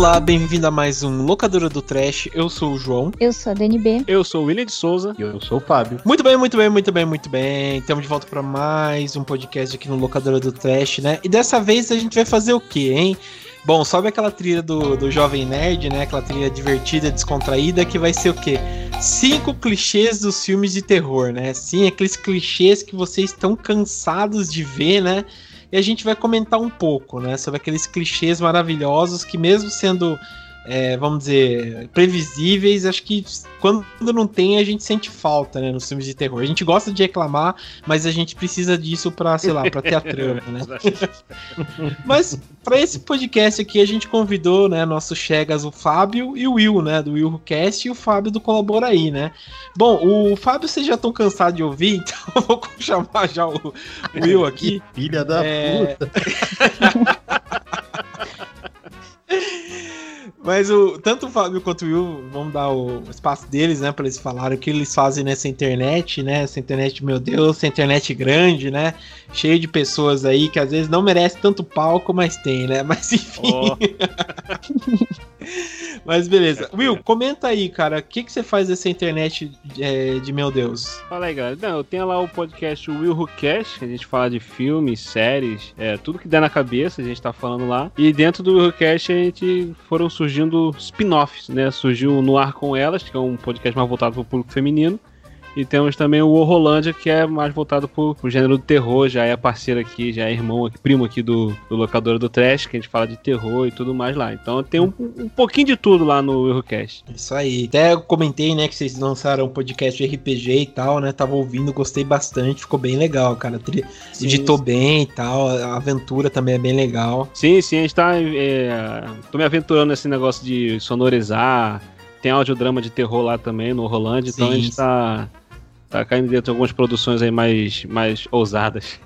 Olá, bem-vindo a mais um Locadora do Trash. Eu sou o João. Eu sou a DNB. Eu sou o William de Souza. E eu sou o Fábio. Muito bem, muito bem, muito bem, muito bem. Estamos de volta para mais um podcast aqui no Locadora do Trash, né? E dessa vez a gente vai fazer o quê, hein? Bom, sobe aquela trilha do, do Jovem Nerd, né? Aquela trilha divertida, descontraída, que vai ser o quê? Cinco clichês dos filmes de terror, né? Sim, aqueles clichês que vocês estão cansados de ver, né? E a gente vai comentar um pouco, né? Sobre aqueles clichês maravilhosos que, mesmo sendo é, vamos dizer, previsíveis, acho que quando não tem a gente sente falta, né, nos filmes de terror. A gente gosta de reclamar, mas a gente precisa disso para, sei lá, para ter a trama, né? mas para esse podcast aqui a gente convidou, né, nossos chegas o Fábio e o Will, né, do Will Cast e o Fábio do Colabora aí, né? Bom, o Fábio vocês já estão cansados de ouvir, então eu vou chamar já o, o Will aqui. Filha da é... puta. Mas o, tanto o Fábio quanto o Will vão dar o espaço deles, né? Pra eles falarem o que eles fazem nessa internet, né? Essa internet, meu Deus, essa internet grande, né? Cheio de pessoas aí que às vezes não merece tanto palco, mas tem, né? Mas enfim. Oh. mas beleza. Will, comenta aí, cara. O que, que você faz nessa internet é, de meu Deus? Fala aí, galera. Não, eu tenho lá o podcast Will Who Cash, que a gente fala de filmes, séries, é, tudo que der na cabeça, a gente tá falando lá. E dentro do Will Who Cash a gente foram surgindo spin-offs, né? Surgiu No Ar Com Elas, que é um podcast mais voltado para o público feminino. E temos também o Horrorlândia, que é mais voltado pro, pro gênero do terror, já é parceiro aqui, já é irmão, aqui, primo aqui do, do locador do Trash, que a gente fala de terror e tudo mais lá. Então tem um, um pouquinho de tudo lá no Eurocast. Isso aí. Até eu comentei, né, que vocês lançaram um podcast de RPG e tal, né? Tava ouvindo, gostei bastante, ficou bem legal, cara. Sim, Editou sim. bem e tal, a aventura também é bem legal. Sim, sim, a gente tá. É, tô me aventurando nesse negócio de sonorizar. Tem audiodrama de terror lá também no Rolândia, então a gente tá Tá caindo dentro de algumas produções aí mais, mais ousadas.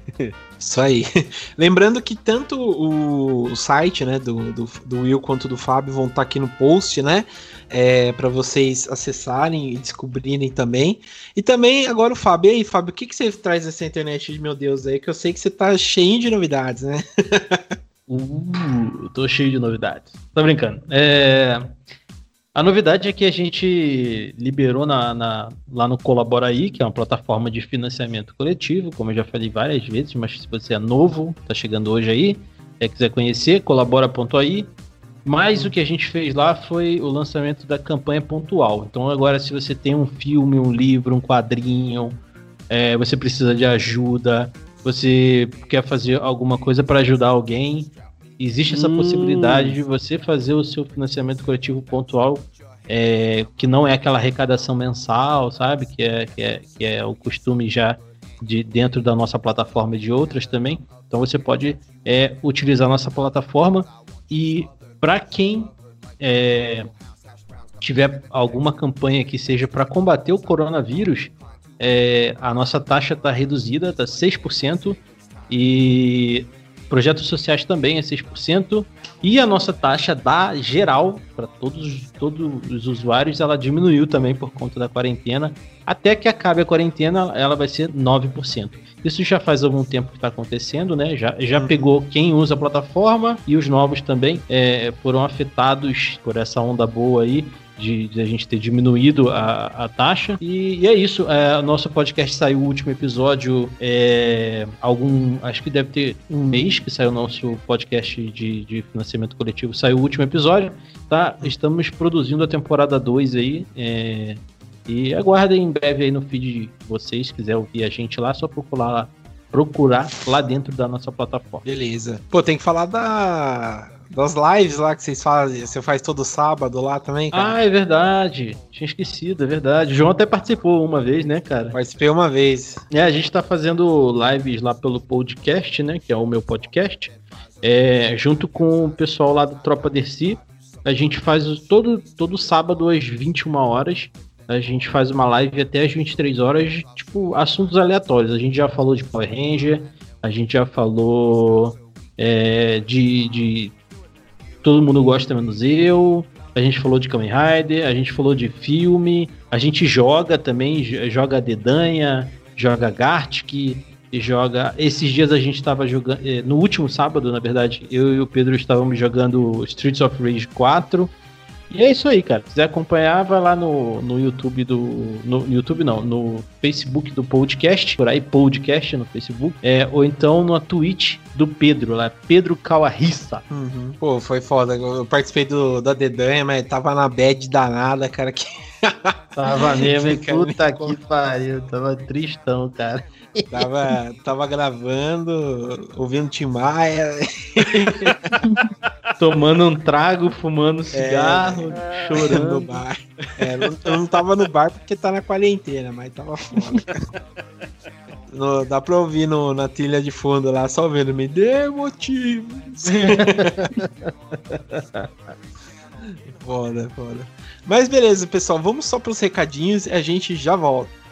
Isso aí. Lembrando que tanto o, site né, do, do, do, Will quanto do Fábio vão estar tá aqui no post, né? É, para vocês acessarem e descobrirem também. E também, agora o Fábio. E aí, Fábio, o que, que você traz nessa internet de meu Deus aí? Que eu sei que você tá cheio de novidades, né? uh, tô cheio de novidades. Tô brincando. É. A novidade é que a gente liberou na, na, lá no Colabora aí, que é uma plataforma de financiamento coletivo, como eu já falei várias vezes, mas se você é novo, está chegando hoje aí, é, quiser conhecer, colabora.ai. Mas o que a gente fez lá foi o lançamento da campanha pontual. Então agora se você tem um filme, um livro, um quadrinho, é, você precisa de ajuda, você quer fazer alguma coisa para ajudar alguém, existe essa hum. possibilidade de você fazer o seu financiamento coletivo pontual, é, que não é aquela arrecadação mensal, sabe? Que é, que é, que é o costume já de dentro da nossa plataforma e de outras também. Então você pode é, utilizar a nossa plataforma e para quem é, tiver alguma campanha que seja para combater o coronavírus, é, a nossa taxa está reduzida, está 6%, e Projetos sociais também é 6%. E a nossa taxa da geral, para todos, todos os usuários, ela diminuiu também por conta da quarentena. Até que acabe a quarentena, ela vai ser 9%. Isso já faz algum tempo que está acontecendo, né? Já, já uhum. pegou quem usa a plataforma e os novos também é, foram afetados por essa onda boa aí de, de, a gente ter diminuído a, a taxa. E, e é isso. É, nosso podcast saiu o último episódio. É, algum. Acho que deve ter um mês que saiu o nosso podcast de, de financiamento coletivo. Saiu o último episódio. Tá? Estamos produzindo a temporada 2 aí. É, e aguardem em breve aí no feed de vocês. Se quiser ouvir a gente lá, só procurar lá procurar lá dentro da nossa plataforma. Beleza. Pô, tem que falar da das lives lá que vocês fazem, você faz todo sábado lá também, cara? Ah, é verdade. Tinha esquecido, é verdade. O João até participou uma vez, né, cara? Participei uma vez. É, a gente tá fazendo lives lá pelo podcast, né, que é o meu podcast, é, junto com o pessoal lá do Tropa Dercy. A gente faz todo, todo sábado às 21 horas. A gente faz uma live até às 23 horas, tipo, assuntos aleatórios. A gente já falou de Power Ranger, a gente já falou é, de, de todo mundo gosta menos eu. A gente falou de Kamen Rider, a gente falou de filme, a gente joga também, joga Dedanha, joga Gartic. joga. Esses dias a gente estava jogando. Eh, no último sábado, na verdade, eu e o Pedro estávamos jogando Streets of Rage 4. E é isso aí, cara. Se quiser acompanhar, vai lá no, no YouTube do. No YouTube não, no Facebook do podcast, por aí, podcast no Facebook. É, ou então na Twitch do Pedro, lá, Pedro Calarissa. Uhum. Pô, foi foda. Eu participei do, da Dedanha, mas tava na bad danada, cara. Que... Tava mesmo, hein? Puta que pariu. Tava tristão, cara. Tava, tava gravando, ouvindo Tim Maia. Tomando um trago, fumando cigarro, é, chorando. No bar. É, eu não tava no bar porque tá na quarentena, mas tava foda. No, dá pra ouvir no, na trilha de fundo lá, só vendo, me dê motivos. foda, foda. Mas beleza, pessoal, vamos só pros recadinhos e a gente já volta.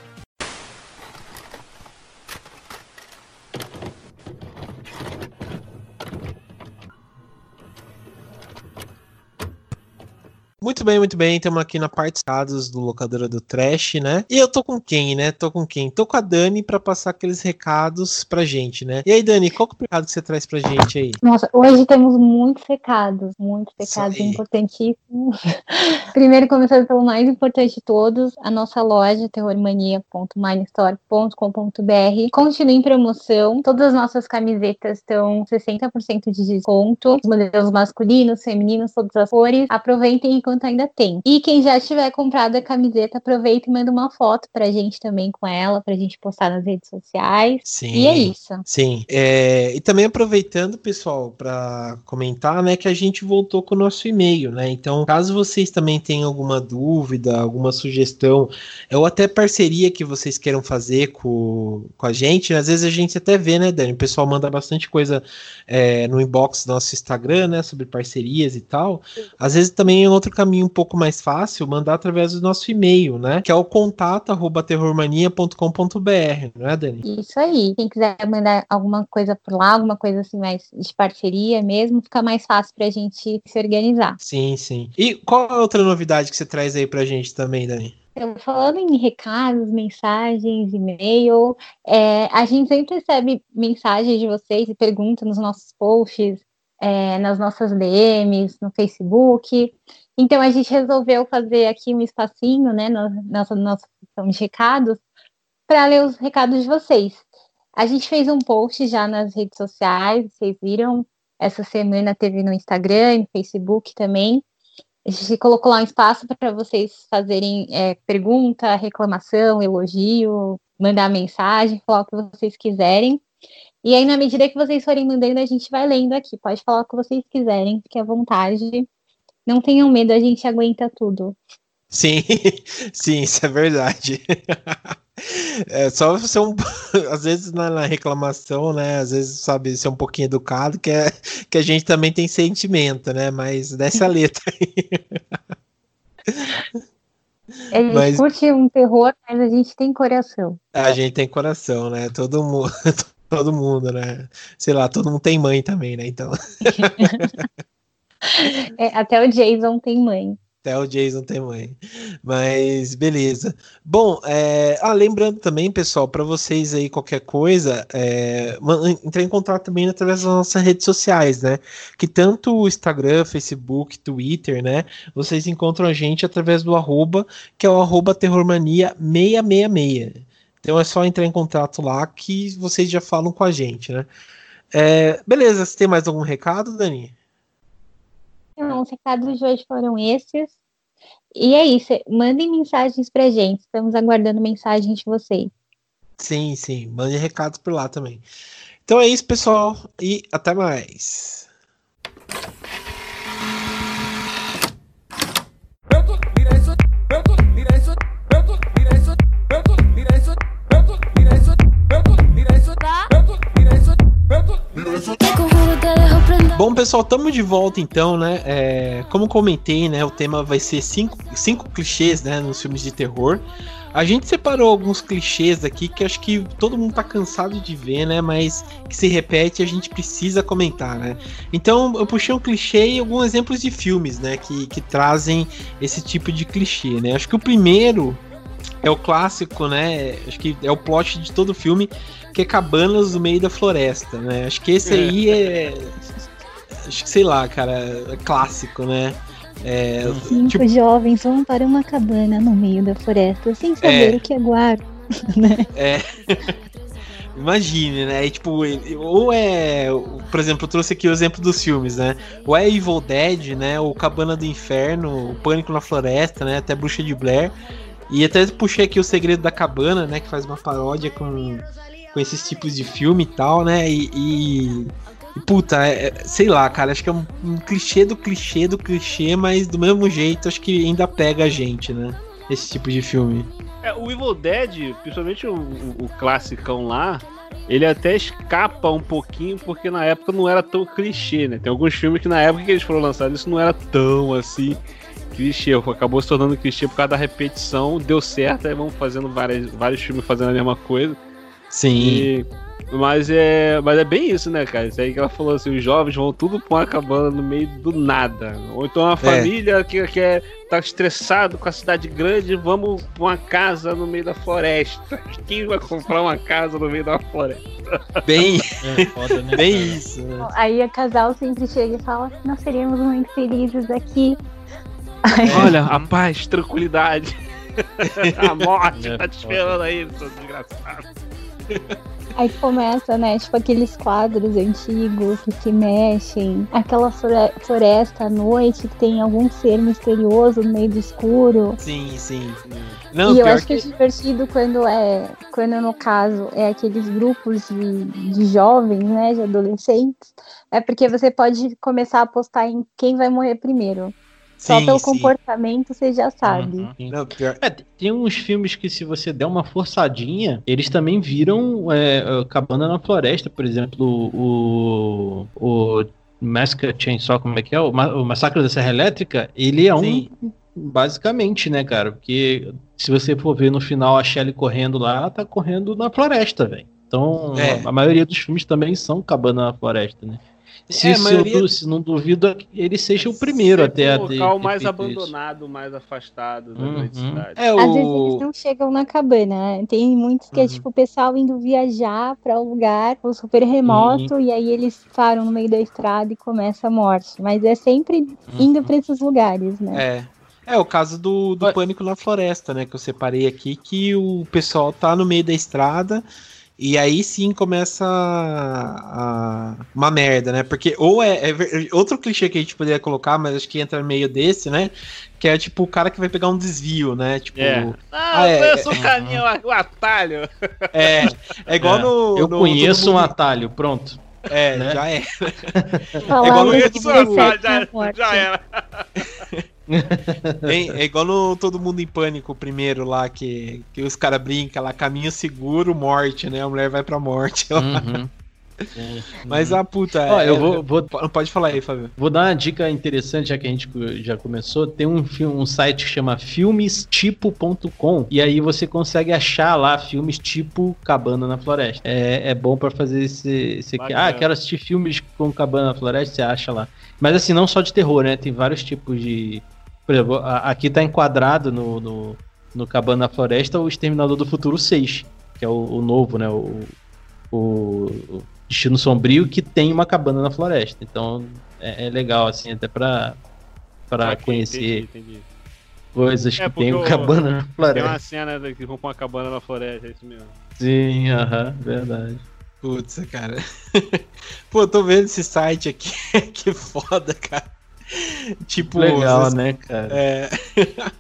Muito bem, muito bem. Estamos aqui na parte estados do locadora do Trash, né? E eu tô com quem, né? Tô com quem? Tô com a Dani para passar aqueles recados pra gente, né? E aí, Dani, qual que é o recado que você traz pra gente aí? Nossa, hoje temos muitos recados, muitos recados importantíssimos. Primeiro, começando pelo mais importante de todos, a nossa loja terrormania.minestore.com.br continua em promoção. Todas as nossas camisetas estão 60% de desconto. Os modelos masculinos, femininos, todas as cores. Aproveitem e enquanto ainda tem. E quem já tiver comprado a camiseta, aproveita e manda uma foto pra gente também com ela, pra gente postar nas redes sociais. Sim. E é isso. Sim. É, e também aproveitando, pessoal, para comentar, né, que a gente voltou com o nosso e-mail, né? Então, caso vocês também tenham alguma dúvida, alguma sugestão, ou até parceria que vocês queiram fazer com, com a gente, às vezes a gente até vê, né, Dani? O pessoal manda bastante coisa é, no inbox do nosso Instagram, né, sobre parcerias e tal. Às vezes também é outro caminho um pouco mais fácil, mandar através do nosso e-mail, né? Que é o contato@terrormania.com.br, não é, Dani? Isso aí. Quem quiser mandar alguma coisa por lá, alguma coisa assim mais de parceria mesmo, fica mais fácil pra gente se organizar. Sim, sim. E qual é a outra novidade que você traz aí pra gente também, Dani? Eu falando em recados, mensagens, e-mail, é, a gente sempre recebe mensagens de vocês e perguntas nos nossos posts, é, nas nossas DMs, no Facebook. Então a gente resolveu fazer aqui um espacinho, né, na nossa, nossa de recados, para ler os recados de vocês. A gente fez um post já nas redes sociais, vocês viram, essa semana teve no Instagram, no Facebook também. A gente colocou lá um espaço para vocês fazerem é, pergunta, reclamação, elogio, mandar mensagem, falar o que vocês quiserem. E aí, na medida que vocês forem mandando, a gente vai lendo aqui. Pode falar o que vocês quiserem, fique à vontade. Não tenham medo, a gente aguenta tudo. Sim, sim, isso é verdade. É só ser um. Às vezes na, na, reclamação, né? Às vezes, sabe, ser um pouquinho educado, que, é, que a gente também tem sentimento, né? Mas dessa letra aí. A gente mas, curte um terror, mas a gente tem coração. A gente tem coração, né? Todo mundo, todo mundo, né? Sei lá, todo mundo tem mãe também, né? Então. É, até o Jason tem mãe. Até o Jason tem mãe. Mas beleza. Bom, é... ah, lembrando também, pessoal, para vocês aí qualquer coisa, é... em contato também através das nossas redes sociais, né? Que tanto o Instagram, Facebook, Twitter, né? Vocês encontram a gente através do arroba, que é o arroba terrormania666. Então é só entrar em contato lá que vocês já falam com a gente, né? É... beleza, você tem mais algum recado, Dani? Não, os recados de hoje foram esses. E é isso. Mandem mensagens pra gente. Estamos aguardando mensagens de vocês. Sim, sim. Mandem recados por lá também. Então é isso, pessoal. E até mais. Bom, pessoal, estamos de volta então, né? É, como comentei, né? O tema vai ser cinco, cinco clichês, né? Nos filmes de terror. A gente separou alguns clichês aqui que acho que todo mundo tá cansado de ver, né? Mas que se repete a gente precisa comentar, né? Então eu puxei um clichê e alguns exemplos de filmes, né? Que, que trazem esse tipo de clichê, né? Acho que o primeiro é o clássico, né? Acho que é o plot de todo o filme, que é cabanas no meio da floresta, né? Acho que esse aí é. Acho que sei lá, cara, é clássico, né? É, Cinco tipo... jovens vão para uma cabana no meio da floresta sem saber é... o que aguarda. Né? É. Imagine, né? E, tipo, ou é. Por exemplo, eu trouxe aqui o exemplo dos filmes, né? Ou é Evil Dead, né? O Cabana do Inferno, o Pânico na Floresta, né? Até Bruxa de Blair. E até puxei aqui o Segredo da Cabana, né? Que faz uma paródia com, com esses tipos de filme e tal, né? E. e, e puta, é, é, sei lá, cara, acho que é um, um, clichê do clichê do clichê, mas do mesmo jeito acho que ainda pega a gente, né? Esse tipo de filme. É, o Evil Dead, principalmente o, o, o classicão lá, ele até escapa um pouquinho, porque na época não era tão clichê, né? Tem alguns filmes que na época que eles foram lançados, isso não era tão assim clichê. Acabou se tornando clichê por causa da repetição, deu certo, aí vamos fazendo várias, vários filmes fazendo a mesma coisa. Sim. E mas é, mas é bem isso, né, cara? Isso aí que ela falou assim: os jovens vão tudo pra uma cabana no meio do nada. Ou então uma é. família que quer tá estressado com a cidade grande, vamos pra uma casa no meio da floresta. Quem vai comprar uma casa no meio da floresta? Bem, é foda, né, bem cara? isso. Né? Aí a casal sempre chega e fala: nós seríamos muito felizes aqui. Olha, a paz, tranquilidade. a morte é tá te esperando aí, seu desgraçado. Aí começa, né, tipo aqueles quadros antigos que mexem, aquela floresta à noite que tem algum ser misterioso no meio do escuro. Sim, sim. Não, e eu acho que... que é divertido quando é, quando no caso é aqueles grupos de, de jovens, né, de adolescentes, é porque você pode começar a apostar em quem vai morrer primeiro. Só sim, pelo sim. comportamento você já sabe. Uhum. Não, é, tem uns filmes que se você der uma forçadinha, eles também viram é, Cabana na Floresta, por exemplo, o, o Massacre Chainsaw, como é que é? O, o Massacre da Serra Elétrica, ele é sim. um basicamente, né, cara? Porque se você for ver no final a Shelly correndo lá, ela tá correndo na floresta, velho. Então, é. a, a maioria dos filmes também são Cabana na Floresta, né? Se, é, maioria... eu, se não duvido, ele seja o primeiro até a ter. local mais abandonado, isso. mais afastado da uhum. cidade. É, o... Às vezes eles não chegam na cabana. Né? Tem muitos que é, uhum. é tipo o pessoal indo viajar para um lugar um super remoto uhum. e aí eles param no meio da estrada e começa a morte. Mas é sempre indo uhum. para esses lugares, né? É. É o caso do, do Pânico na Floresta, né? Que eu separei aqui, que o pessoal tá no meio da estrada e aí sim começa a, a, uma merda, né? Porque ou é, é, outro clichê que a gente poderia colocar, mas acho que entra no meio desse, né? Que é tipo o cara que vai pegar um desvio, né? Tipo, é. ah, eu conheço é, o caminho, o atalho. É, é igual é. no. Eu no, conheço um atalho, pronto. É, né? já é. é igual no... já, já era. é, é, igual no Todo Mundo em Pânico, primeiro lá, que, que os caras brincam lá, caminho seguro, morte, né? A mulher vai pra morte. Uhum. Mas a puta. Ó, eu é, vou, vou, Pode falar aí, Fábio. Vou dar uma dica interessante, já que a gente já começou. Tem um, um site que chama filmestipo.com e aí você consegue achar lá filmes tipo Cabana na Floresta. É, é bom para fazer esse. esse aqui. Ah, quero assistir filmes com Cabana na Floresta, você acha lá. Mas assim, não só de terror, né? Tem vários tipos de. Por exemplo, aqui tá enquadrado no, no, no Cabana na Floresta o Exterminador do Futuro 6, que é o, o novo, né? O, o, Destino Sombrio que tem uma cabana na floresta. Então é, é legal, assim, até pra, pra conhecer entendi, entendi. coisas é, que tem uma cabana na floresta. Tem uma cena que vão pra uma cabana na floresta, é isso mesmo. Sim, aham, uh -huh, verdade. Putz, cara. Pô, tô vendo esse site aqui. que foda, cara. Tipo. Legal, né, cara? É.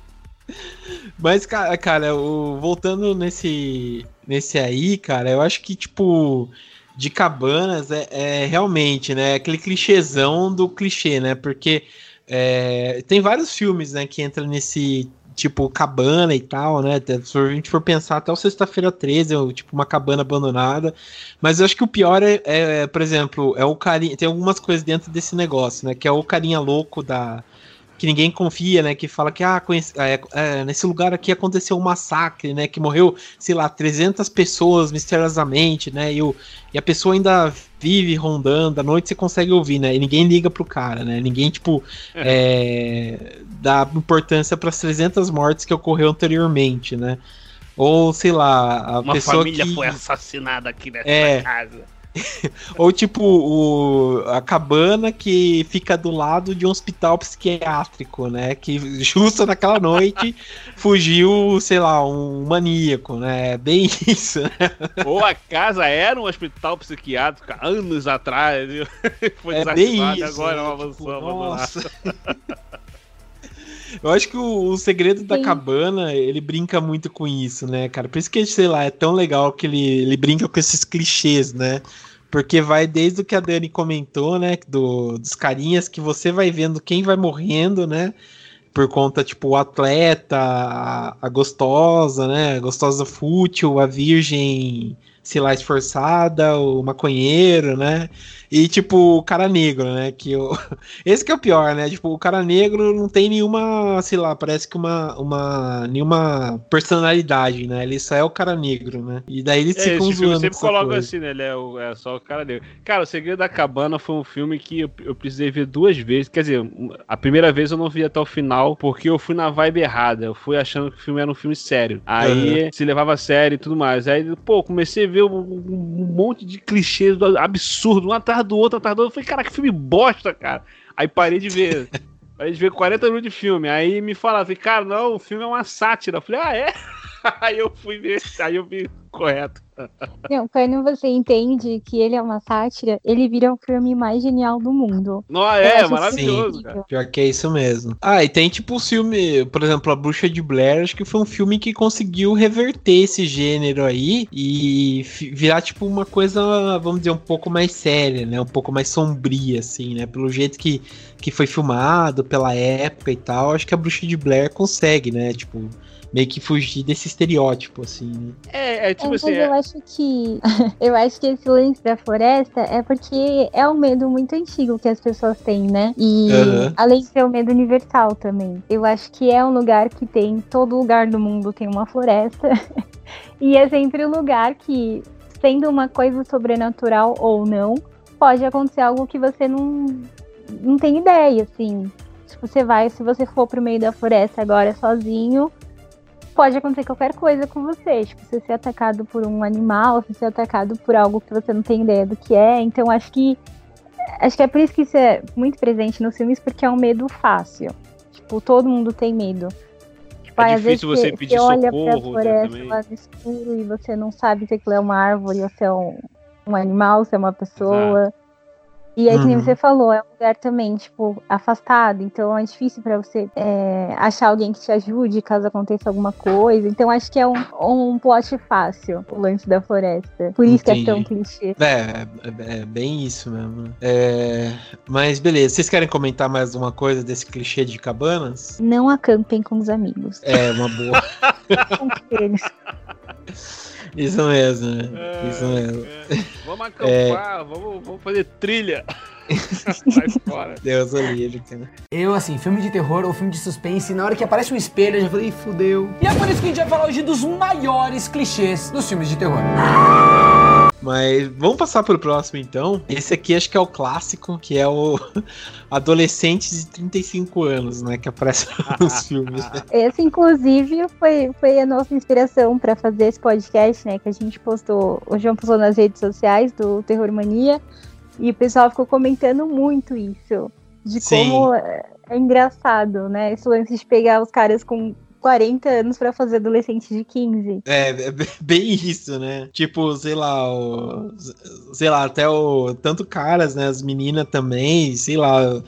Mas, cara, cara o, voltando nesse, nesse aí, cara, eu acho que, tipo, de cabanas é, é realmente, né? Aquele clichêzão do clichê, né? Porque é, tem vários filmes, né, que entram nesse tipo cabana e tal, né? Se a gente for pensar até o Sexta-feira 13, é tipo uma cabana abandonada. Mas eu acho que o pior é, é por exemplo, é o carinha. Tem algumas coisas dentro desse negócio, né? Que é o carinha louco da que ninguém confia, né? Que fala que ah, conhece, é, é, nesse lugar aqui aconteceu um massacre, né? Que morreu, sei lá, 300 pessoas misteriosamente, né? E, o, e a pessoa ainda vive rondando, à noite você consegue ouvir, né? E ninguém liga pro cara, né? Ninguém, tipo, é. É, dá importância para as 300 mortes que ocorreu anteriormente, né? Ou, sei lá, a Uma pessoa família que... foi assassinada aqui nessa É. casa. Ou tipo, o, a cabana que fica do lado de um hospital psiquiátrico, né? Que justo naquela noite fugiu, sei lá, um maníaco, né? Bem isso, né? Ou a casa era um hospital psiquiátrico anos atrás. viu? Foi É bem isso. agora é uma né? Tipo, mansão abandonada. Eu acho que o, o segredo da Sim. cabana, ele brinca muito com isso, né, cara? Por isso que, sei lá, é tão legal que ele, ele brinca com esses clichês, né? Porque vai desde o que a Dani comentou, né? Do, dos carinhas que você vai vendo quem vai morrendo, né? Por conta, tipo, o atleta, a, a gostosa, né? A gostosa fútil, a virgem, sei lá, esforçada, o maconheiro, né? E, tipo, o cara negro, né? Que o... Esse que é o pior, né? Tipo, o cara negro não tem nenhuma, sei lá, parece que uma, uma nenhuma personalidade, né? Ele só é o cara negro, né? E daí eles É, ficam esse filme zoando. sempre coloca assim, né? Ele é, o- é só o cara dele. Cara, O Segredo da Cabana foi um filme que eu, eu precisei ver duas vezes. Quer dizer, a primeira vez eu não vi até o final, porque eu fui na vibe errada. Eu fui achando que o filme era um filme sério. Aí se levava a sério e tudo mais. Aí, pô, comecei a ver um, um monte de clichês do- absurdo, um atrás do outro, atrás do outro. Eu falei, cara, que filme bosta, cara. Aí parei de ver. Parei de ver 40 minutos de filme. Aí me falaram, cara, não, o filme é uma sátira. Eu falei, ah, é? Aí eu fui ver, aí eu vi correto. Não, quando você entende que ele é uma sátira, ele vira o filme mais genial do mundo. Não, é, maravilhoso, cara. Pior que é isso mesmo. Ah, e tem tipo o filme, por exemplo, A Bruxa de Blair, acho que foi um filme que conseguiu reverter esse gênero aí e virar tipo uma coisa, vamos dizer, um pouco mais séria, né? Um pouco mais sombria, assim, né? Pelo jeito que, que foi filmado, pela época e tal, acho que A Bruxa de Blair consegue, né? Tipo, meio que fugir desse estereótipo, assim, né? É, é É, tipo mas assim, eu é, acho que eu acho que esse lance da floresta é porque é um medo muito antigo que as pessoas têm, né? E Aham. além de ser um medo universal também. Eu acho que é um lugar que tem todo lugar do mundo tem uma floresta. e é sempre um lugar que, sendo uma coisa sobrenatural ou não, pode acontecer algo que você não não tem ideia, assim. Tipo, você vai, se você for pro meio da floresta agora sozinho, pode acontecer qualquer coisa com você. Tipo, você ser atacado por um animal, você ser atacado por algo que você não tem ideia do que é. Então, acho que. Acho que é por isso que isso é muito presente nos filmes, porque é um medo fácil. Tipo, todo mundo tem medo. Tipo, É às vezes você pedir olha pra socorro, floresta lá no escuro e você não sabe se aquilo é uma árvore ou se é um, um animal, se é uma pessoa. E aí, que nem Uhum. você falou, é um lugar também, tipo, afastado. Então é difícil pra você é, achar alguém que te ajude caso aconteça alguma coisa. Então acho que é um, um plot fácil, o lance da floresta. Por isso que é tão Entendi. clichê. É, é, é bem isso mesmo. É, mas beleza, vocês querem comentar mais uma coisa desse clichê de cabanas? Não acampem com os amigos. É, uma boa. Com eles. Isso mesmo, né? É, Isso mesmo. é. Vamos acampar, vamos, vamos fazer trilha. Sai fora. Deus o livre, cara. Eu, assim, filme de terror ou filme de suspense, na hora que aparece um espelho, eu já falei, "Ih, fudeu. E é por isso que a gente vai falar hoje dos maiores clichês dos filmes de terror. Mas vamos passar pro próximo então. Esse aqui acho que é o clássico, que é o adolescente de 35 anos, né? Que aparece nos filmes. né? Esse, inclusive, foi, foi a nossa inspiração pra fazer esse podcast, né? Que a gente postou, o João postou nas redes sociais do Terror Mania. E o pessoal ficou comentando muito isso. De Sim. como é, é engraçado, né? Esse lance de pegar os caras com 40 anos pra fazer adolescente de 15. É, é bem isso, né? Tipo, sei lá, o, sei lá, até o tanto caras, né? As meninas também, sei lá.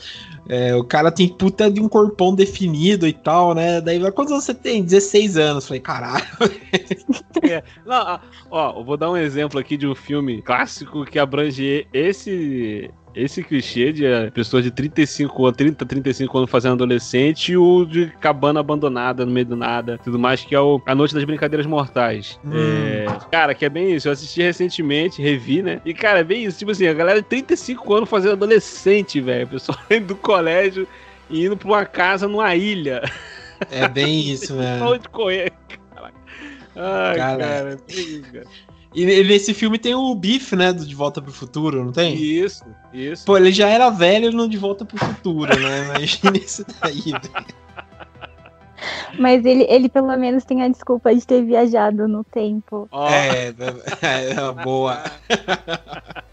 é, o cara tem puta de um corpão definido e tal, né? Daí quantos anos você tem? 16 anos. Falei, caralho. Não, ah, ó, eu vou dar um exemplo aqui de um filme clássico que abrange esse esse clichê de eh, pessoas de 35 anos, 30, 35 anos fazendo adolescente e o de cabana abandonada no meio do nada, tudo mais, que é o A Noite das Brincadeiras Mortais. Hum. É, cara, que é bem isso. Eu assisti recentemente, revi, né? E, cara, é bem isso. Tipo assim, a galera de 35 anos fazendo adolescente, velho. O pessoal indo do colégio e indo pra uma casa numa ilha. É bem isso, mesmo. onde correr, caraca. Ai, Cara. cara, cara. E nesse filme tem o Biff, né? Do De Volta pro Futuro, não tem? Isso, isso. Pô, ele já era velho no De Volta pro Futuro, né? Imagina isso daí, velho. Mas ele, ele pelo menos tem a desculpa de ter viajado no tempo. Ó, É, é, é, boa.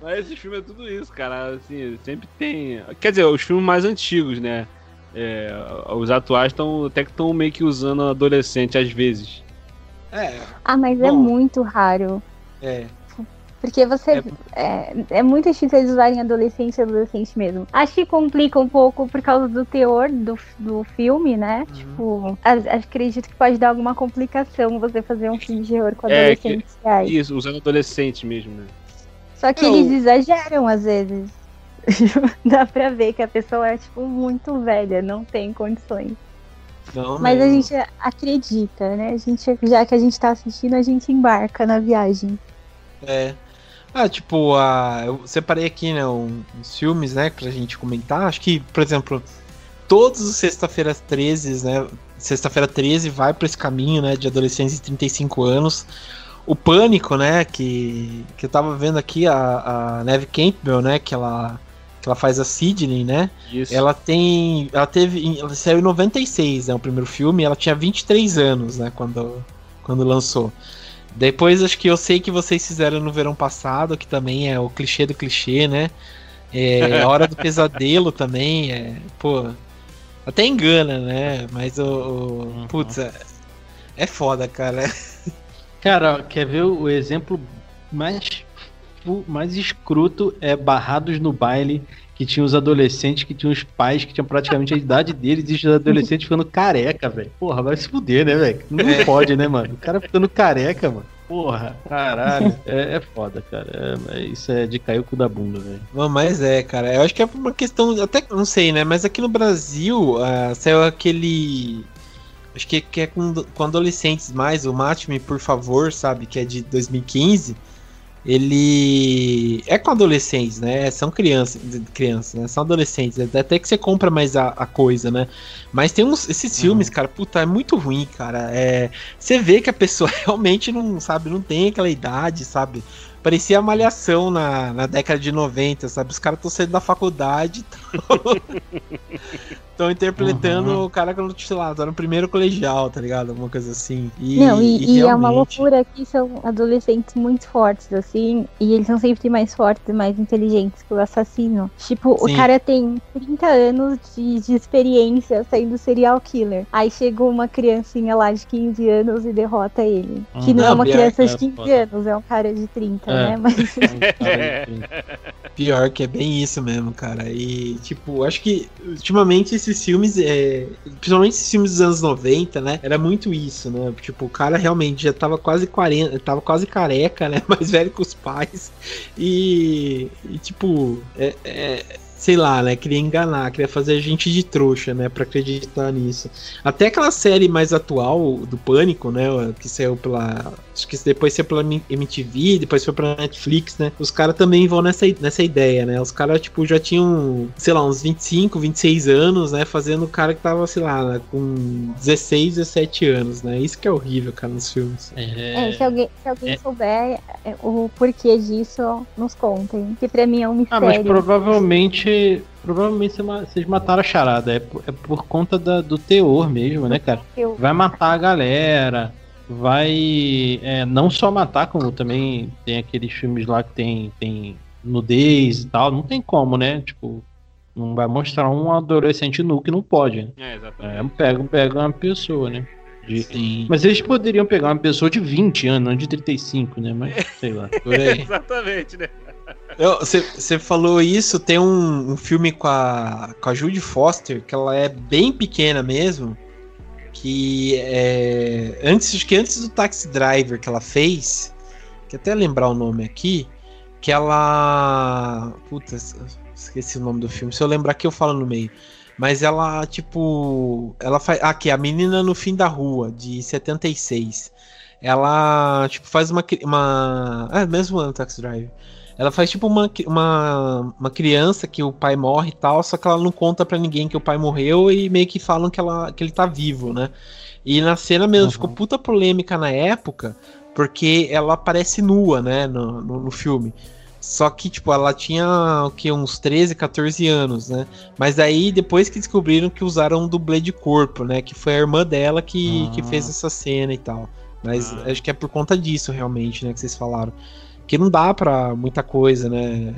Mas esse filme é tudo isso, cara. Assim, sempre tem. Quer dizer, os filmes mais antigos, né? É, os atuais estão até que estão meio que usando adolescente às vezes. É, Ah, mas é Bom. muito raro. é. Porque você. É, é muito difícil eles usarem adolescente e adolescente mesmo. Acho que complica um pouco por causa do teor do, do filme, né? Uhum. Tipo, acredito que pode dar alguma complicação você fazer um filme de terror com É, que-. Isso, usando adolescente mesmo, né? Só que É, eles exageram às vezes. Dá pra ver que a pessoa é, tipo, muito velha, não tem condições. Não, Mas a mesmo. gente acredita, né? A gente, já que a gente tá assistindo, a gente embarca na viagem. É. Ah, tipo, a, eu separei aqui, né, uns filmes, né, pra gente comentar. Acho que, por exemplo, todos os sexta-feiras 13, né, sexta-feira 13 vai pra esse caminho, né, de adolescentes de 35 anos. O Pânico, né, que, que eu tava vendo aqui, a, a Neve Campbell, né, que ela, que ela faz a Sidney, né, Isso. ela tem, ela teve, ela saiu em 96, né, o primeiro filme, ela tinha 23 anos, né, quando, quando lançou. Depois acho que eu sei que vocês fizeram no verão passado, que também é o clichê do clichê, né? É, a Hora do Pesadelo também, é, pô, até engana, né? Mas o, o putz, é, é foda, cara. Cara, quer ver o exemplo mais, mais escroto? É Barrados no Baile, que tinha os adolescentes, que tinham os pais que tinham praticamente a idade deles e os adolescentes ficando careca, velho. Porra, vai se fuder, né, velho? Não É. pode, né, mano? O cara ficando careca, mano. Porra, caralho. É, é foda, cara. É- é- isso é de cair o cu da bunda, velho. Mas é, cara. Eu acho que é uma questão. Até não sei, né? Mas aqui no Brasil ah, saiu aquele. Acho que, que é com, com adolescentes mais, o Mate-me, por favor, sabe? Que é de 2015. Ele é com adolescentes, né? São crianças, crianças, né? São adolescentes. Até que você compra mais a, a coisa, né? Mas tem uns esses filmes, cara, puta, é muito ruim, cara. É, você vê que a pessoa realmente não, sabe, não tem aquela idade, sabe? Parecia a malhação na, na década de 90, sabe? Os caras estão saindo da faculdade, estão interpretando Uhum. o cara quando, sei lá, tá no primeiro colegial, tá ligado? Alguma coisa assim. E, Não, e, e é uma realmente- loucura que são adolescentes muito fortes, assim, e eles são sempre mais fortes e mais inteligentes que o assassino. Tipo, Sim. o cara tem 30 anos de, de experiência sendo serial killer. Aí chegou uma criancinha lá de 15 anos e derrota ele. Que não, é Não, uma criança que de é 15 foda. anos, é um cara de 30, É. né? Mas Pior que é bem isso mesmo, cara. E, tipo, acho que ultimamente esses filmes, é, principalmente esses filmes dos anos 90, né? Era muito isso, né? Tipo, o cara realmente já tava quase 40, tava quase careca, né? Mais velho que os pais. E, e, tipo, é, é- sei lá, né? Queria enganar, queria fazer a gente de trouxa, né? Pra acreditar nisso. Até aquela série mais atual do Pânico, né? Que saiu pela. Acho que depois saiu pela MTV, depois foi pra Netflix, né? Os caras também vão nessa, nessa ideia, né? Os caras, tipo, já tinham, sei lá, uns 25, 26 anos, né? Fazendo o cara que tava, sei lá, com 16, 17 anos, né? Isso que é horrível, cara, nos filmes. é, se alguém, se alguém É. souber é, o porquê disso, nos contem. Que pra mim é um Ah, mistério. mas provavelmente. Provavelmente vocês mataram a charada. É por, é por conta da- do teor mesmo, né, cara? Vai matar a galera. Vai é, não só matar, como também tem aqueles filmes lá que tem, tem nudez e tal. Não tem como, né? Tipo, não vai mostrar um adolescente nu que não pode. Né? É, exatamente. É, pega, pega uma pessoa, né? De- Sim. Mas eles poderiam pegar uma pessoa de 20 anos, não de 35, né? Mas sei lá. Por aí. Exatamente, né? Você falou isso, tem um, um filme com a, com a Judy Foster, que ela é bem pequena mesmo. Que é. Antes, que antes do Taxi Driver que ela fez, que até lembrar o nome aqui, que ela. Puta, esqueci o nome do filme. Se eu lembrar aqui, eu falo no meio. Mas ela, tipo. Ela faz. Ah, aqui, A Menina no Fim da Rua, de 76. Ela, tipo, faz uma. uma é, mesmo ano Taxi Driver. Ela faz tipo uma, uma, uma criança que o pai morre e tal, só que ela não conta pra ninguém que o pai morreu e meio que falam que, ela, que ele tá vivo, né? E na cena mesmo Uhum. ficou puta polêmica na época, porque ela aparece nua, né, no, no, no filme. Só que, tipo, ela tinha o que, uns 13, 14 anos, né? Mas aí, depois que descobriram que usaram um dublê de corpo, né? Que foi a irmã dela que, que Ah. fez essa cena e tal. Mas Ah. acho que é por conta disso, realmente, né? Que vocês falaram. Que não dá pra muita coisa, né?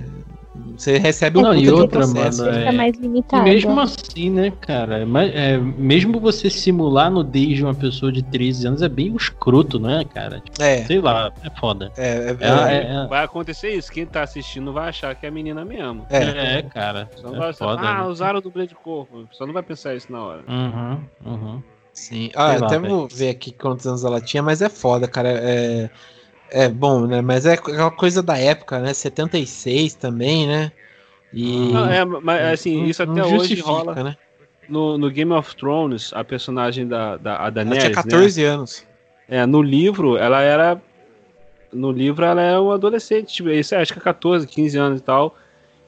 Você recebe um Não, e de outra, processo. mano, Fica É. mais E limitado. mesmo assim, né, cara? mas, é, mesmo você simular nudez de uma pessoa de 13 anos é bem escroto, né, cara? Tipo, É, sei lá, é foda. é, é, É, verdade. é, é, Vai acontecer isso. Quem tá assistindo vai achar que é a menina mesmo. É. é, cara. Só não É vai foda. ah, né? usaram o dublê de corpo. Só não vai pensar isso na hora. Uhum, uhum. Sim. Ah, até vou ver aqui quantos anos ela tinha, mas é foda, cara. É, é bom, né? Mas é aquela coisa da época, né? 76 também, né? E. Não, é, mas assim, não- isso até hoje rola. né? No, no Game of Thrones, a personagem da, da a Ela Daenerys, tinha 14 anos. né? É, no livro, ela era. No livro, ela é uma adolescente, tipo, isso é, acho que é 14, 15 anos e tal.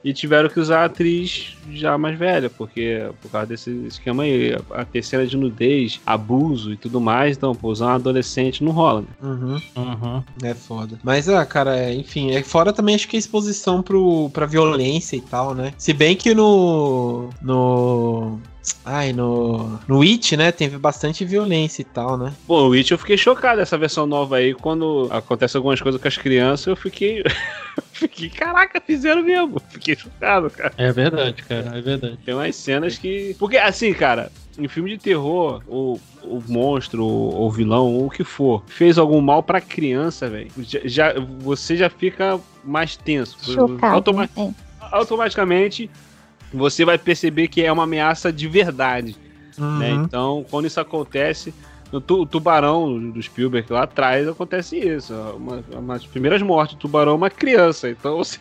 E tiveram que usar a atriz já mais velha, porque por causa desse esquema aí, a, a terceira de nudez, abuso e tudo mais, então, pô, usar uma adolescente não rola. Né? Uhum, Uhum. é foda. Mas, ah, cara, é, enfim, é fora também acho que a exposição pro, pra violência e tal, né? Se bem que no. No. Ai, no. No It, né? Teve bastante violência e tal, né? Pô, o Witch eu fiquei chocado essa versão nova aí, quando acontece algumas coisas com as crianças, eu fiquei. fiquei, caraca, fizeram mesmo. Fiquei chocado, cara. É verdade, cara, é verdade. Tem umas cenas que. Porque, assim, cara, em filme de terror, o, o monstro, ou o vilão, ou o que for, fez algum mal pra criança, velho. Já, já- você já fica mais tenso. Chocado. Automa- é. automaticamente você vai perceber que é uma ameaça de verdade. né? Uhum. Então, quando isso acontece, no tu- o tubarão do Spielberg lá atrás acontece isso. Uma, uma das primeiras mortes do tubarão é uma criança. Então você.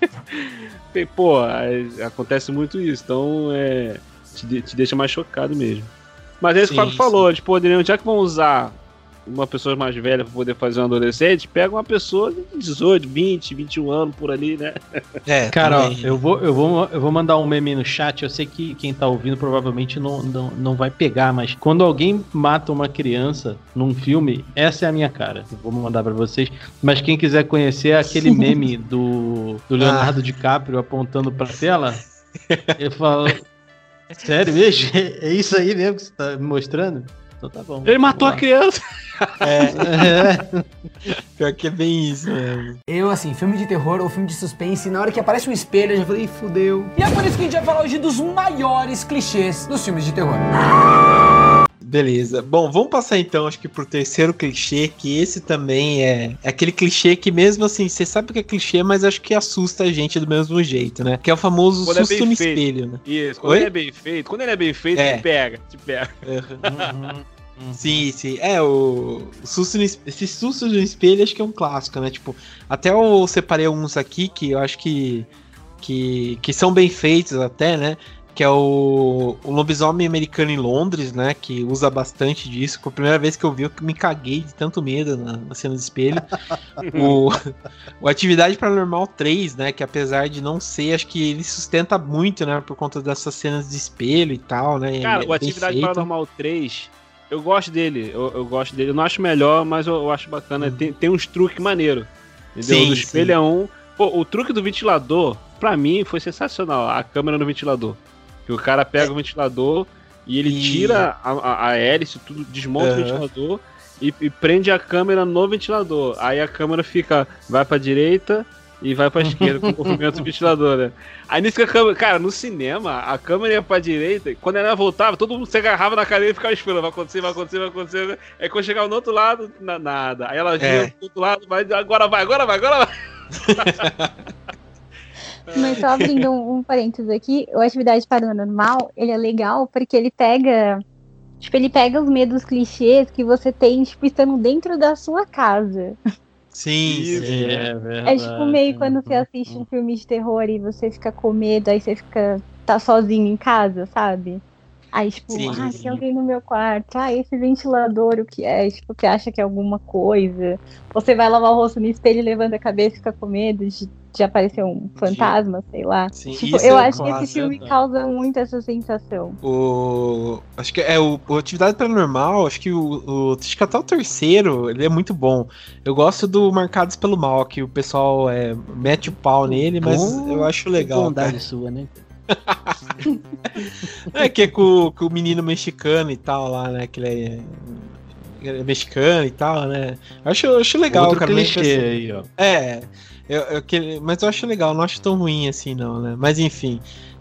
Pô, é- acontece muito isso. Então é. Te, te deixa mais chocado mesmo. Mas é isso que o Fábio falou, eles poderiam, já que vão usar uma pessoa mais velha pra poder fazer um adolescente, pega uma pessoa de 18, 20, 21 anos por ali, né? É, Cara, ó, eu vou, eu, vou, eu vou mandar um meme no chat. Eu sei que quem tá ouvindo provavelmente não, não, não vai pegar, mas quando alguém mata uma criança num filme, essa é a minha cara. Eu vou mandar pra vocês. Mas quem quiser conhecer é aquele meme do, do Leonardo DiCaprio apontando pra tela, eu falo. Sério mesmo? É isso aí mesmo que você tá me mostrando? Então tá bom. Ele matou a criança. É, lá. pior que é bem isso mesmo. Eu, assim, filme de terror ou filme de suspense, na hora que aparece um espelho, eu já falei, "Ih, fudeu. E é por isso que a gente vai falar hoje dos maiores clichês dos filmes de terror. Beleza. Bom, vamos passar então, acho que pro terceiro clichê, que esse também é, é aquele clichê que mesmo assim, você sabe que é clichê, mas acho que assusta a gente do mesmo jeito, né? Que é o famoso Quando é susto bem no feito. espelho, né? Isso, quando Oi? ele é bem feito, quando ele é bem feito, É. te pega, te pega. Uhum. Sim, sim. É, o, o susto no, es- esse susto no espelho acho que é um clássico, né? Tipo, até eu separei uns aqui que eu acho que, que, que são bem feitos até, né? Que é o, o lobisomem americano em Londres, né? Que usa bastante disso. Foi a primeira vez que eu vi, eu me caguei de tanto medo na, na cena do espelho. o, o Atividade Paranormal 3, né? Que apesar de não ser, acho que ele sustenta muito, né? Por conta dessas cenas de espelho e tal, né? Cara, é o Atividade feito. Paranormal 3, eu gosto dele. Eu, eu gosto dele. Eu não acho melhor, mas eu, eu acho bacana. Tem, tem uns truques maneiros. Entendeu? Sim, o do espelho sim. é um. Pô, o truque do ventilador, pra mim, foi sensacional. A câmera no ventilador. Que o cara pega o ventilador e ele É. E- tira a, a, a hélice, tudo, desmonta o Aham. ventilador e, e prende a câmera no ventilador. Aí a câmera fica, vai pra direita e vai pra esquerda com o movimento do ventilador, né? Aí nisso que a câmera, cara, no cinema, a câmera ia pra direita, e quando ela voltava, todo mundo se agarrava na cadeira e ficava esperando, vai acontecer, vai acontecer, vai acontecer. né? Aí quando chegava no outro lado, na- nada. Aí ela vinha É. pro outro lado, mas agora vai, agora vai, agora vai. Mas só abrindo um, um parênteses aqui, o Atividade Paranormal, ele é legal porque ele pega, tipo, ele pega os medos clichês que você tem, tipo, estando dentro da sua casa. Sim, sim. É, É verdade. tipo meio quando você assiste um filme de terror e você fica com medo, aí você fica, tá sozinho em casa, sabe? Aí, tipo, Sim. ah, tem alguém no meu quarto. Ah, esse ventilador, o que é? Tipo, você acha que é alguma coisa. Você vai lavar o rosto no espelho levanta a cabeça e fica com medo de, de aparecer um fantasma, sei lá. Sim, Tipo, isso eu é acho que esse filme causa muito essa sensação. O. Acho que é o, o Atividade Paranormal, acho que o, o. Acho que até o terceiro, ele é muito bom. Eu gosto do Marcados pelo Mal, que o pessoal é, mete o pau nele, mas Bom, eu acho legal. Bondade cara. sua, né? É que é com, com o menino mexicano e tal lá, né? Que ele é, é mexicano e tal, né? Eu acho, eu acho legal, Outro cara. clichê aí, ó. É, eu, eu mas eu acho legal, não acho tão ruim assim, não, né? Mas enfim.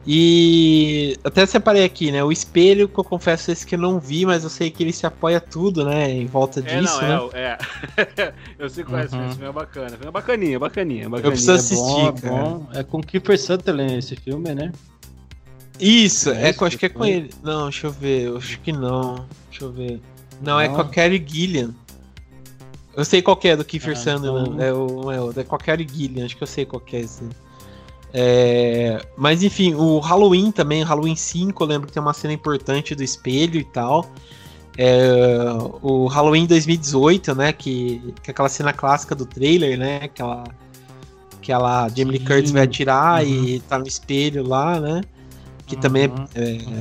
E até separei aqui, né? O espelho, que eu confesso esse que eu não vi, mas eu sei que ele se apoia tudo, né? Em volta É, disso, não, né? é, é. Eu sei qual é esse Uhum. filme, esse filme é bacana. É bacaninha, bacaninha, bacaninha. preciso É assistir, bom, é cara. bom. É com Kiefer Sutherland esse filme, né? Isso, É é, com- acho que é com ele. Não, deixa eu ver, eu acho que não. Deixa eu ver. Não, é Não? com a Carrie Gillian. Eu sei qual que é do Kiefer Ah, Sutherland, então- é o, é o é com a Carrie acho que eu sei qual que é esse. É, mas enfim, o Halloween também, Halloween 5, eu lembro que tem uma cena importante do espelho e tal. É, o Halloween 2018, né, que, que é aquela cena clássica do trailer, né, aquela que ela, Jamie Lee. Curtis vai atirar Uhum. e tá no espelho lá, né, que também é Uhum.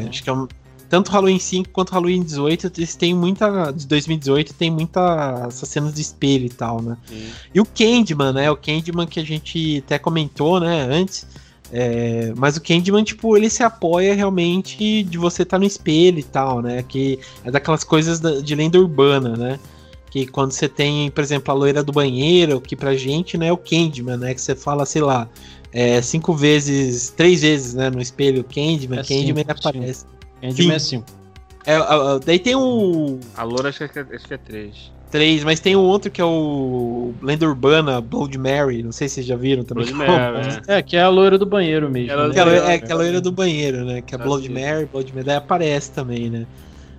é, acho que é um, tanto Halloween 5 quanto Halloween 18, eles têm muita. De 2018 tem muita. essas cenas de espelho e tal, né? Sim. E o Candyman, né? O Candyman que a gente até comentou, né, antes. é, mas o Candyman, tipo, ele se apoia realmente de você estar no espelho e tal, né? Que é daquelas coisas de lenda urbana, né? Que quando você tem, por exemplo, a loira do banheiro, que pra gente, né, é o Candyman, né? Que você fala, sei lá, é, cinco vezes, três vezes, né, no espelho, Candyman, É Candyman ele aparece. Candyman é Sim. 5. É, a- a- daí tem o A loura acho que é, acho que é três. 3, mas tem o outro que é o Lenda Urbana, Blood Mary, não sei se vocês já viram também. Blood Mary, é. É, que é a loira do banheiro mesmo. Ela- né? Aquela, Legal, é cara. aquela loira do banheiro, né? Que é Ah, Blood. Mary, Blood Mary, daí aparece também, né?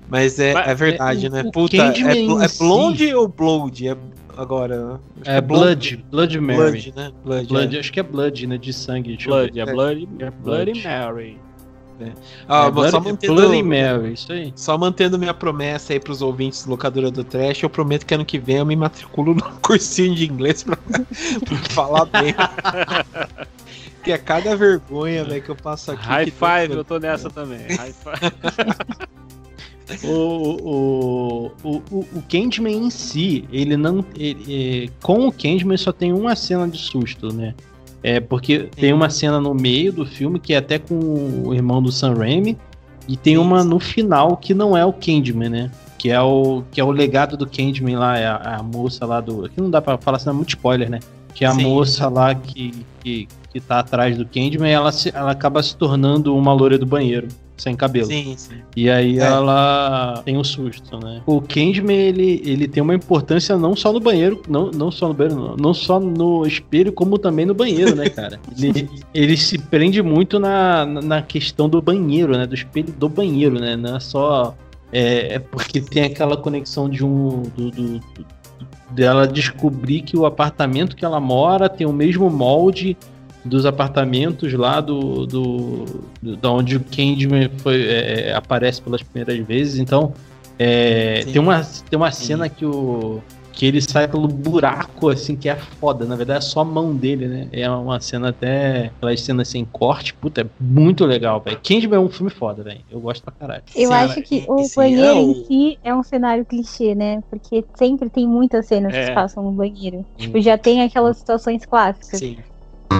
Mas é, Mas, é verdade, é, né? o Puta, é, é si- Blonde ou Blood? É, agora. acho que É Blood, Blood Mary. Blood, né? Blood, Blood, é. acho que é Blood, né? De sangue. Blood, é Bloody, é Bloody Blood. Mary. Ah, é, só mantendo, Bloody Mary, isso aí. só mantendo minha promessa aí pros ouvintes do Locadora do Trash, eu prometo que ano que vem eu me matriculo no cursinho de inglês pra, pra falar bem. que é cada vergonha, velho, que eu passo aqui. High five, eu tô nessa também. High five. O, o, o, o, o Candyman em si, ele não. ele- é, com o Candyman só tem uma cena de susto, né? É porque tem uma cena no meio do filme que é até com o irmão do Sam Raimi. E tem Sim, uma sim. no final que não é o Candyman, né? Que é o, que é o legado do Candyman lá, é a, a moça lá do. Aqui não dá pra falar, senão é muito spoiler, né? Que é a Sim. moça lá que, que, que tá atrás do Candyman, ela, se, ela acaba se tornando uma loira do banheiro, sem cabelo. Sim, sim. E aí É. ela tem um susto, né? O Candyman, ele, ele tem uma importância não só no banheiro, não, não só no banheiro, não, não só no espelho, como também no banheiro, né, cara? Ele, ele se prende muito na, na questão do banheiro, né? Do espelho do banheiro, né? Não é só... É, é porque tem aquela conexão de um... Do, do- do- dela descobrir que o apartamento que ela mora tem o mesmo molde dos apartamentos lá do, do, do da onde o Candyman foi, é, aparece pelas primeiras vezes. Então é, Sim. tem uma tem uma cena que o que ele sai pelo buraco assim que é foda. Na verdade é só a mão dele, né? É uma cena até aquelas cenas sem corte, puta, é muito legal, velho. Candyman é um filme foda, velho. Eu gosto pra caralho. Eu Sim, acho que o banheiro é o- em si é um cenário clichê, né? Porque sempre tem muitas cenas que É. se passam no banheiro. Tipo, já tem aquelas situações clássicas. Sim.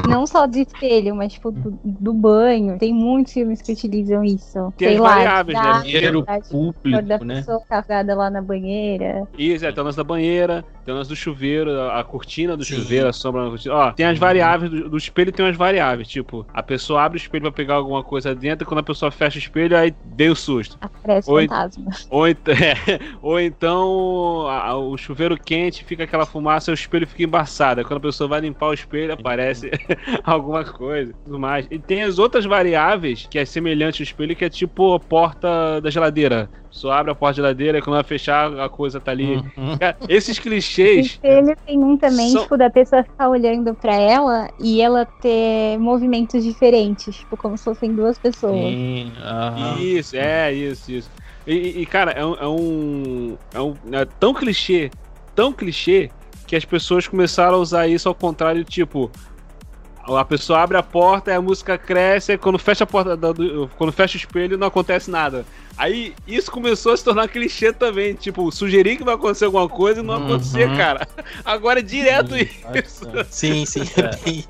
Não só de espelho, mas tipo do, do banho. Tem muitos filmes que utilizam isso. Tem Sei as lá, variáveis, né? da- público, da né? pessoa cagada lá na banheira. Isso, é, tem o lance da banheira, tem o lance do chuveiro, a, cortina do Sim. chuveiro, a sombra na cortina. Ó, tem as variáveis, do, do espelho tem umas variáveis. Tipo, a pessoa abre o espelho pra pegar alguma coisa dentro, e quando a pessoa fecha o espelho, aí deu o susto. Aparece Oi. fantasma. Ou, ent- é, ou então a- a- o chuveiro quente, fica aquela fumaça, o espelho fica embaçado. Aí Quando a pessoa vai limpar o espelho, aparece alguma coisa tudo mais. E tem as outras variáveis que é semelhante ao espelho, que é tipo a porta da geladeira. Só abre a porta de geladeira e quando ela fechar, a coisa tá ali. Uhum. Cara, esses O clichês. espelho tem um também, São- tipo, da pessoa ficar olhando pra ela e ela ter movimentos diferentes, tipo, como se fossem duas pessoas. Sim, aham. Isso, é, isso, isso. E, e- e, cara, é um, é um. É um. É tão clichê, tão clichê, que as pessoas começaram a usar isso ao contrário, tipo. A pessoa abre a porta, a música cresce, aí quando fecha a porta, do- quando fecha o espelho, não acontece nada. Aí isso começou a se tornar clichê também, tipo, sugerir que vai acontecer alguma coisa e não Uhum. acontecer, cara. Agora é direto Sim, isso. nossa. Sim, sim. É. bem-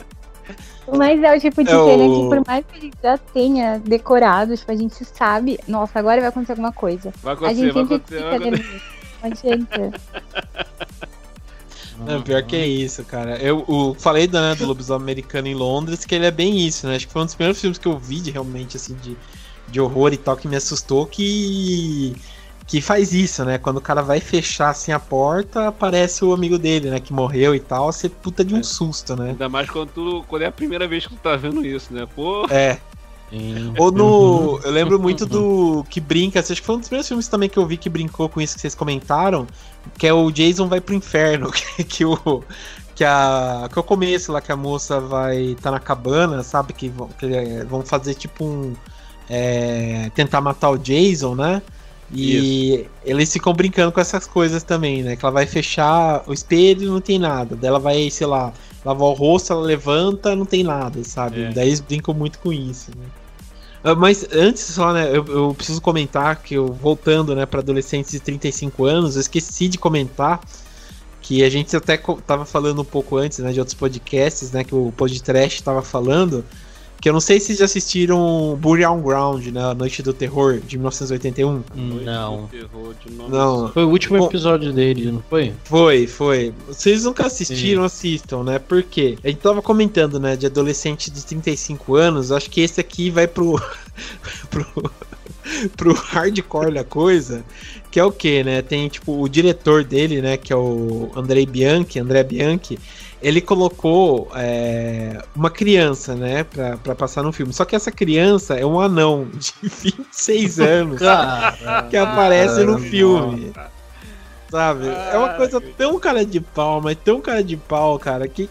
Mas é o tipo de É cena o- que, por mais que a gente já tenha decorado, tipo, a gente sabe, nossa, agora vai acontecer alguma coisa. Vai A acontecer, gente vai sempre acontecer. vai fica acontecer. Não adianta. Não, pior que é isso, cara. Eu, o- falei né, do lobisomem americano em Londres, que ele é bem isso, né? Acho que foi um dos primeiros filmes que eu vi de, realmente, assim, de, de horror e tal, que me assustou, que que faz isso, né? Quando o cara vai fechar assim a porta, aparece o amigo dele, né? Que morreu e tal, você puta de um É. susto, né? Ainda mais quando, tu, quando é a primeira vez que tu tá vendo isso, né? Pô, É. Sim. Ou no. Eu lembro muito do. Que brinca. Acho que foi um dos primeiros filmes também que eu vi que brincou com isso que vocês comentaram. Que é o Jason vai pro inferno. Que, que o. Que, a, que é o começo lá que a moça vai tá na cabana, sabe? Que vão, que é, vão fazer tipo um. é, tentar matar o Jason, né? E eles ficam brincando com essas coisas também, né? Que ela vai fechar o espelho e não tem nada. Daí ela vai, sei lá, lavar o rosto, ela levanta, não tem nada, sabe? É. Daí eles brincam muito com isso, né? Ah, Mas antes só, né, eu, eu preciso comentar que eu, voltando, né, para adolescentes de 35 anos, eu esqueci de comentar que a gente até tava falando um pouco antes, né, de outros podcasts, né, que o podcast tava falando, que eu não sei se já assistiram Burial Ground, né, A Noite do Terror, de 1981. Não. Terror de nome Não, Foi o último Bom- episódio dele, não foi? Foi, foi. Vocês nunca assistiram, assistam, né? Por quê? A gente tava comentando, né, de adolescente de 35 anos, acho que esse aqui vai pro pro, pro hardcore da coisa, que é o quê, né? Tem tipo o diretor dele, né, que é o Andrei Bianchi, André Bianchi, ele colocou é, uma criança, né, pra, pra passar no filme. Só que essa criança é um anão de 26 anos Cara, que aparece no Caramba. filme. Sabe? é uma coisa tão cara de pau, mas tão cara de pau, cara, que.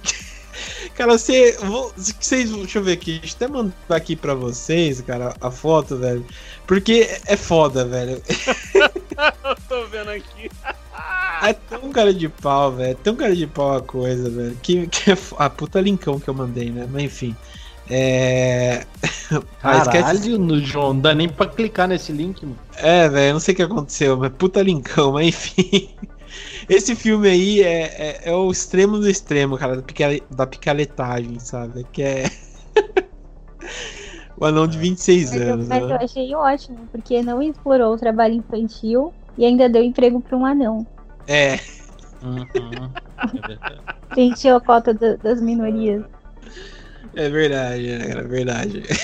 Cara, você. Vocês. Deixa eu ver aqui. Deixa eu até mandar aqui pra vocês, cara, a foto, velho. Porque é foda, velho. Eu tô vendo aqui. É tão cara de pau, velho. É tão cara de pau a coisa, velho. Que, que é. A puta linkão que eu mandei, né? Mas enfim. É. Ah, esquece- Caralho, no João, não dá nem pra clicar nesse link, mano. É, velho, não sei o que aconteceu, mas puta linkão, mas enfim. Esse filme aí é, é, é o extremo do extremo, cara, da, pica- da picaretagem, sabe? Que é. o anão de 26 Mas, eu, anos. mas eu né? achei ótimo, porque não explorou o trabalho infantil e ainda deu emprego para um anão. É, Uhum. É. Preencheu a cota da- das minorias. é verdade, né, cara? É verdade.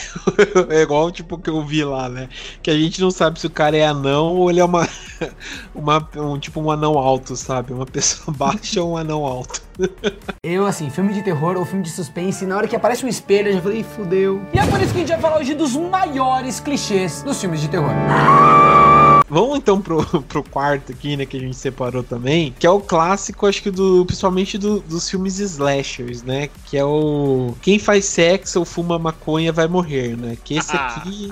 É igual tipo que eu vi lá, né? Que a gente não sabe se o cara é anão ou ele é uma. uma um, tipo um anão alto, sabe? Uma pessoa baixa ou um anão alto. Eu, assim, filme de terror ou filme de suspense, na hora que aparece um espelho, eu já falei, "Ih, fudeu. E é por isso que a gente vai falar hoje dos maiores clichês dos filmes de terror. Vamos então pro, pro quarto aqui, né, que a gente separou também, que é o clássico, acho que do, principalmente do- dos filmes slashers, né, que é o quem faz sexo ou fuma maconha vai morrer, né, que esse aqui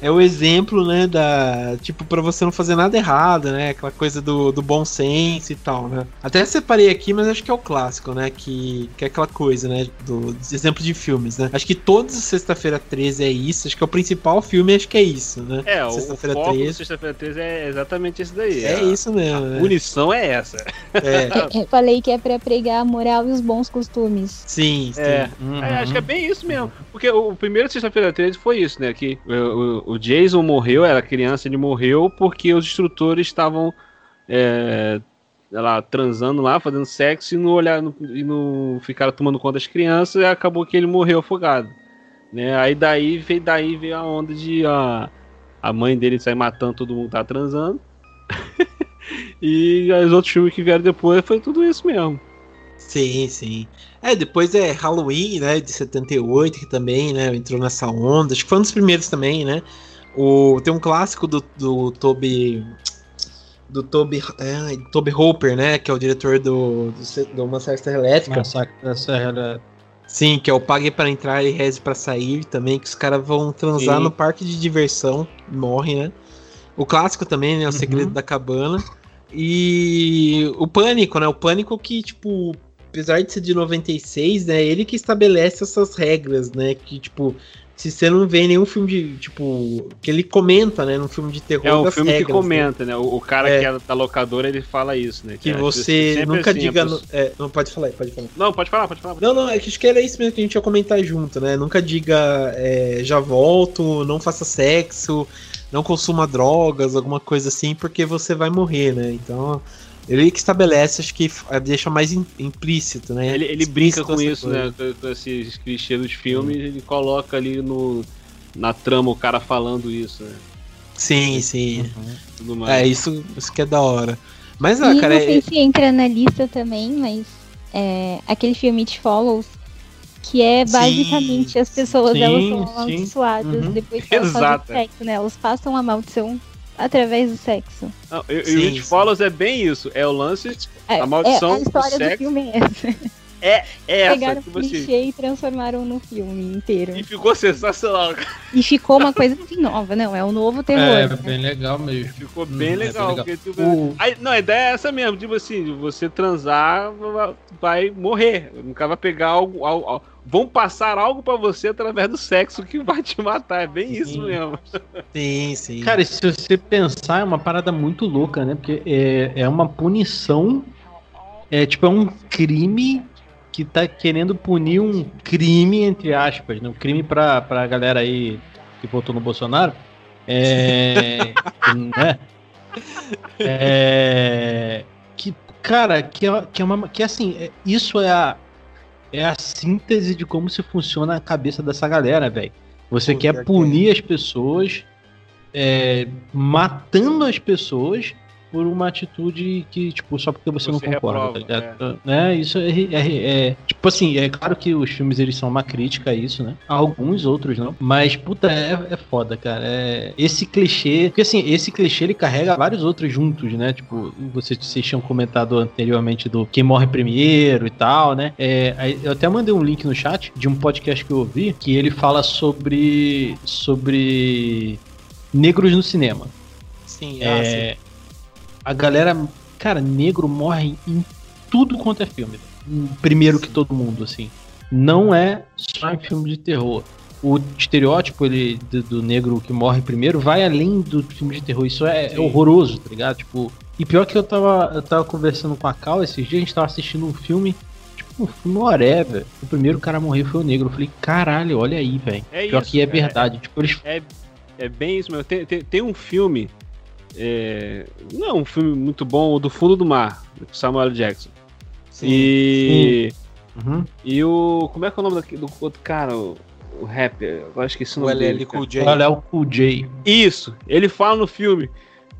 é o exemplo, né, da, tipo, pra você não fazer nada errado, né, aquela coisa do, do bom senso e tal, né. Até separei aqui, mas acho que é o clássico, né, que, que é aquela coisa, né, do, dos exemplos de filmes, né. Acho que todos Sexta-feira 13 é isso, acho que é o principal filme, acho que é isso, né. É, Sexta-feira foco do 13. Sexta-feira 13 é exatamente esse daí. É A- isso mesmo, A né? punição é essa. É, Eu falei que é pra pregar a moral e os bons costumes. sim, sim. É. Uhum. É, acho que é bem isso mesmo. Porque o primeiro Sexta-feira 13 foi isso, né? Que o, o- Jason morreu, era criança, ele morreu porque os instrutores estavam é, lá, transando lá, fazendo sexo e não olhar e não ficaram tomando conta das crianças e acabou que ele morreu afogado. Né? Aí daí veio, daí veio a onda de a, a mãe dele sair matando todo mundo que tá transando. e os outros filmes que vieram depois foi tudo isso mesmo. Sim, sim. É, depois é Halloween, né, de 78, que também, né, entrou nessa onda. Acho que foi um dos primeiros também, né? O, tem um clássico do, do Toby. Do Toby, é, Toby Hooper, né? Que é o diretor do, do, do Uma Serra Elétrica. Massacre da Serra Sim, que é o Pague para entrar e reze para sair também, que os caras vão transar Sim. no parque de diversão, morrem, né? O clássico também, né? O Uhum. Segredo da Cabana. E o Pânico, né? O Pânico que, tipo, apesar de ser de 96, né? Ele que estabelece essas regras, né? Que, tipo, se você não vê nenhum filme de, tipo, que ele comenta, né? Num filme de terror É um filme que regras, né? comenta, né? O, o cara É. que é da locadora, ele fala isso, né? Que é você sempre nunca assim, diga... a no- pessoa- é, não, pode falar pode falar. Não, pode falar, pode falar. Não, não, é que acho que era isso mesmo que a gente ia comentar junto, né? Nunca diga é, já volto, não faça sexo, não consuma drogas, alguma coisa assim, porque você vai morrer, né? Então, ele que estabelece, acho que eh, deixa mais im- implícito, né? Ele, ele brinca com isso, coisa. né? Com, com esses clichês dos filmes, ele coloca ali no, na trama o cara falando isso, né? Sim, sim. Tudo mais. É, isso, isso que é da hora. Mas, ah, e cara, não é, sei se entra na lista também, mas é, aquele filme It Follows, que é Sim, basicamente as pessoas sim, elas são sim. amaldiçoadas Uhum. depois que elas Exato. fazem sexo, né? Elas passam a maldição através do sexo. Não, e, e Sim, o It. Follows é bem isso. É o lance. É, A maldição é, a do história do, sexo. filme é essa. É essa. Pegaram o Tipo assim. clichê e transformaram no filme inteiro. E ficou sensacional. E ficou uma coisa assim nova, não, é o novo terror. É, né? bem legal mesmo. Ficou Hum, bem é legal. bem legal. porque, tipo, O- aí- não, a ideia é essa mesmo. Tipo assim, você transar vai morrer. Nunca vai pegar algo. algo- algo- vão passar algo pra você através do sexo que vai te matar. É bem isso Sim. mesmo. sim, sim. Cara, e se você pensar, é uma parada muito louca, né? Porque é, é uma punição. É tipo, é um crime que tá querendo punir um crime, entre aspas, né? Um crime pra, pra galera aí que votou no Bolsonaro. É. né? É, que, cara, que é, que é uma. Que assim, é- isso é a. É a síntese de como se funciona a cabeça dessa galera, velho. Você Pô, quer que punir as pessoas, é, matando as pessoas por uma atitude que, tipo, só porque você, Você não concorda, reprova, tá ligado? Né? Isso é, é- é- Tipo assim, é claro que os filmes eles são uma crítica a isso, né? Alguns outros não. Mas, puta, é, é foda, cara. É, esse clichê. Porque assim, esse clichê ele carrega vários outros juntos, né? Tipo, vocês, vocês tinham comentado anteriormente do quem morre primeiro e tal, né? É, eu até mandei um link no chat de um podcast que eu ouvi que ele fala sobre. sobre. negros no cinema. Sim, ah, sim. É, a galera, cara, negro morre em tudo quanto é filme. Primeiro que todo mundo, assim. Não é só em filme de terror. O estereótipo ele, do, do negro que morre primeiro vai além do filme de terror. Isso é, é horroroso, tá ligado? Tipo, e pior que eu tava, eu tava conversando com a Cal esses dias, a gente tava assistindo um filme, tipo, um filme whatever. O primeiro cara a morrer foi o negro. Eu falei, caralho, olha aí, velho. É Pior isso, que é cara. verdade. Tipo, eles É, é bem isso mesmo. Tem, tem, tem um filme. É, não é um filme muito bom, o do Fundo do Mar, do Samuel Jackson. Sim. E. Uhum. E o. Como é que é o nome daqui- do outro cara? O, o rapper. Agora esqueci o O nome LL dele. Cool cara. J. É o Cool J. Isso, ele fala no filme.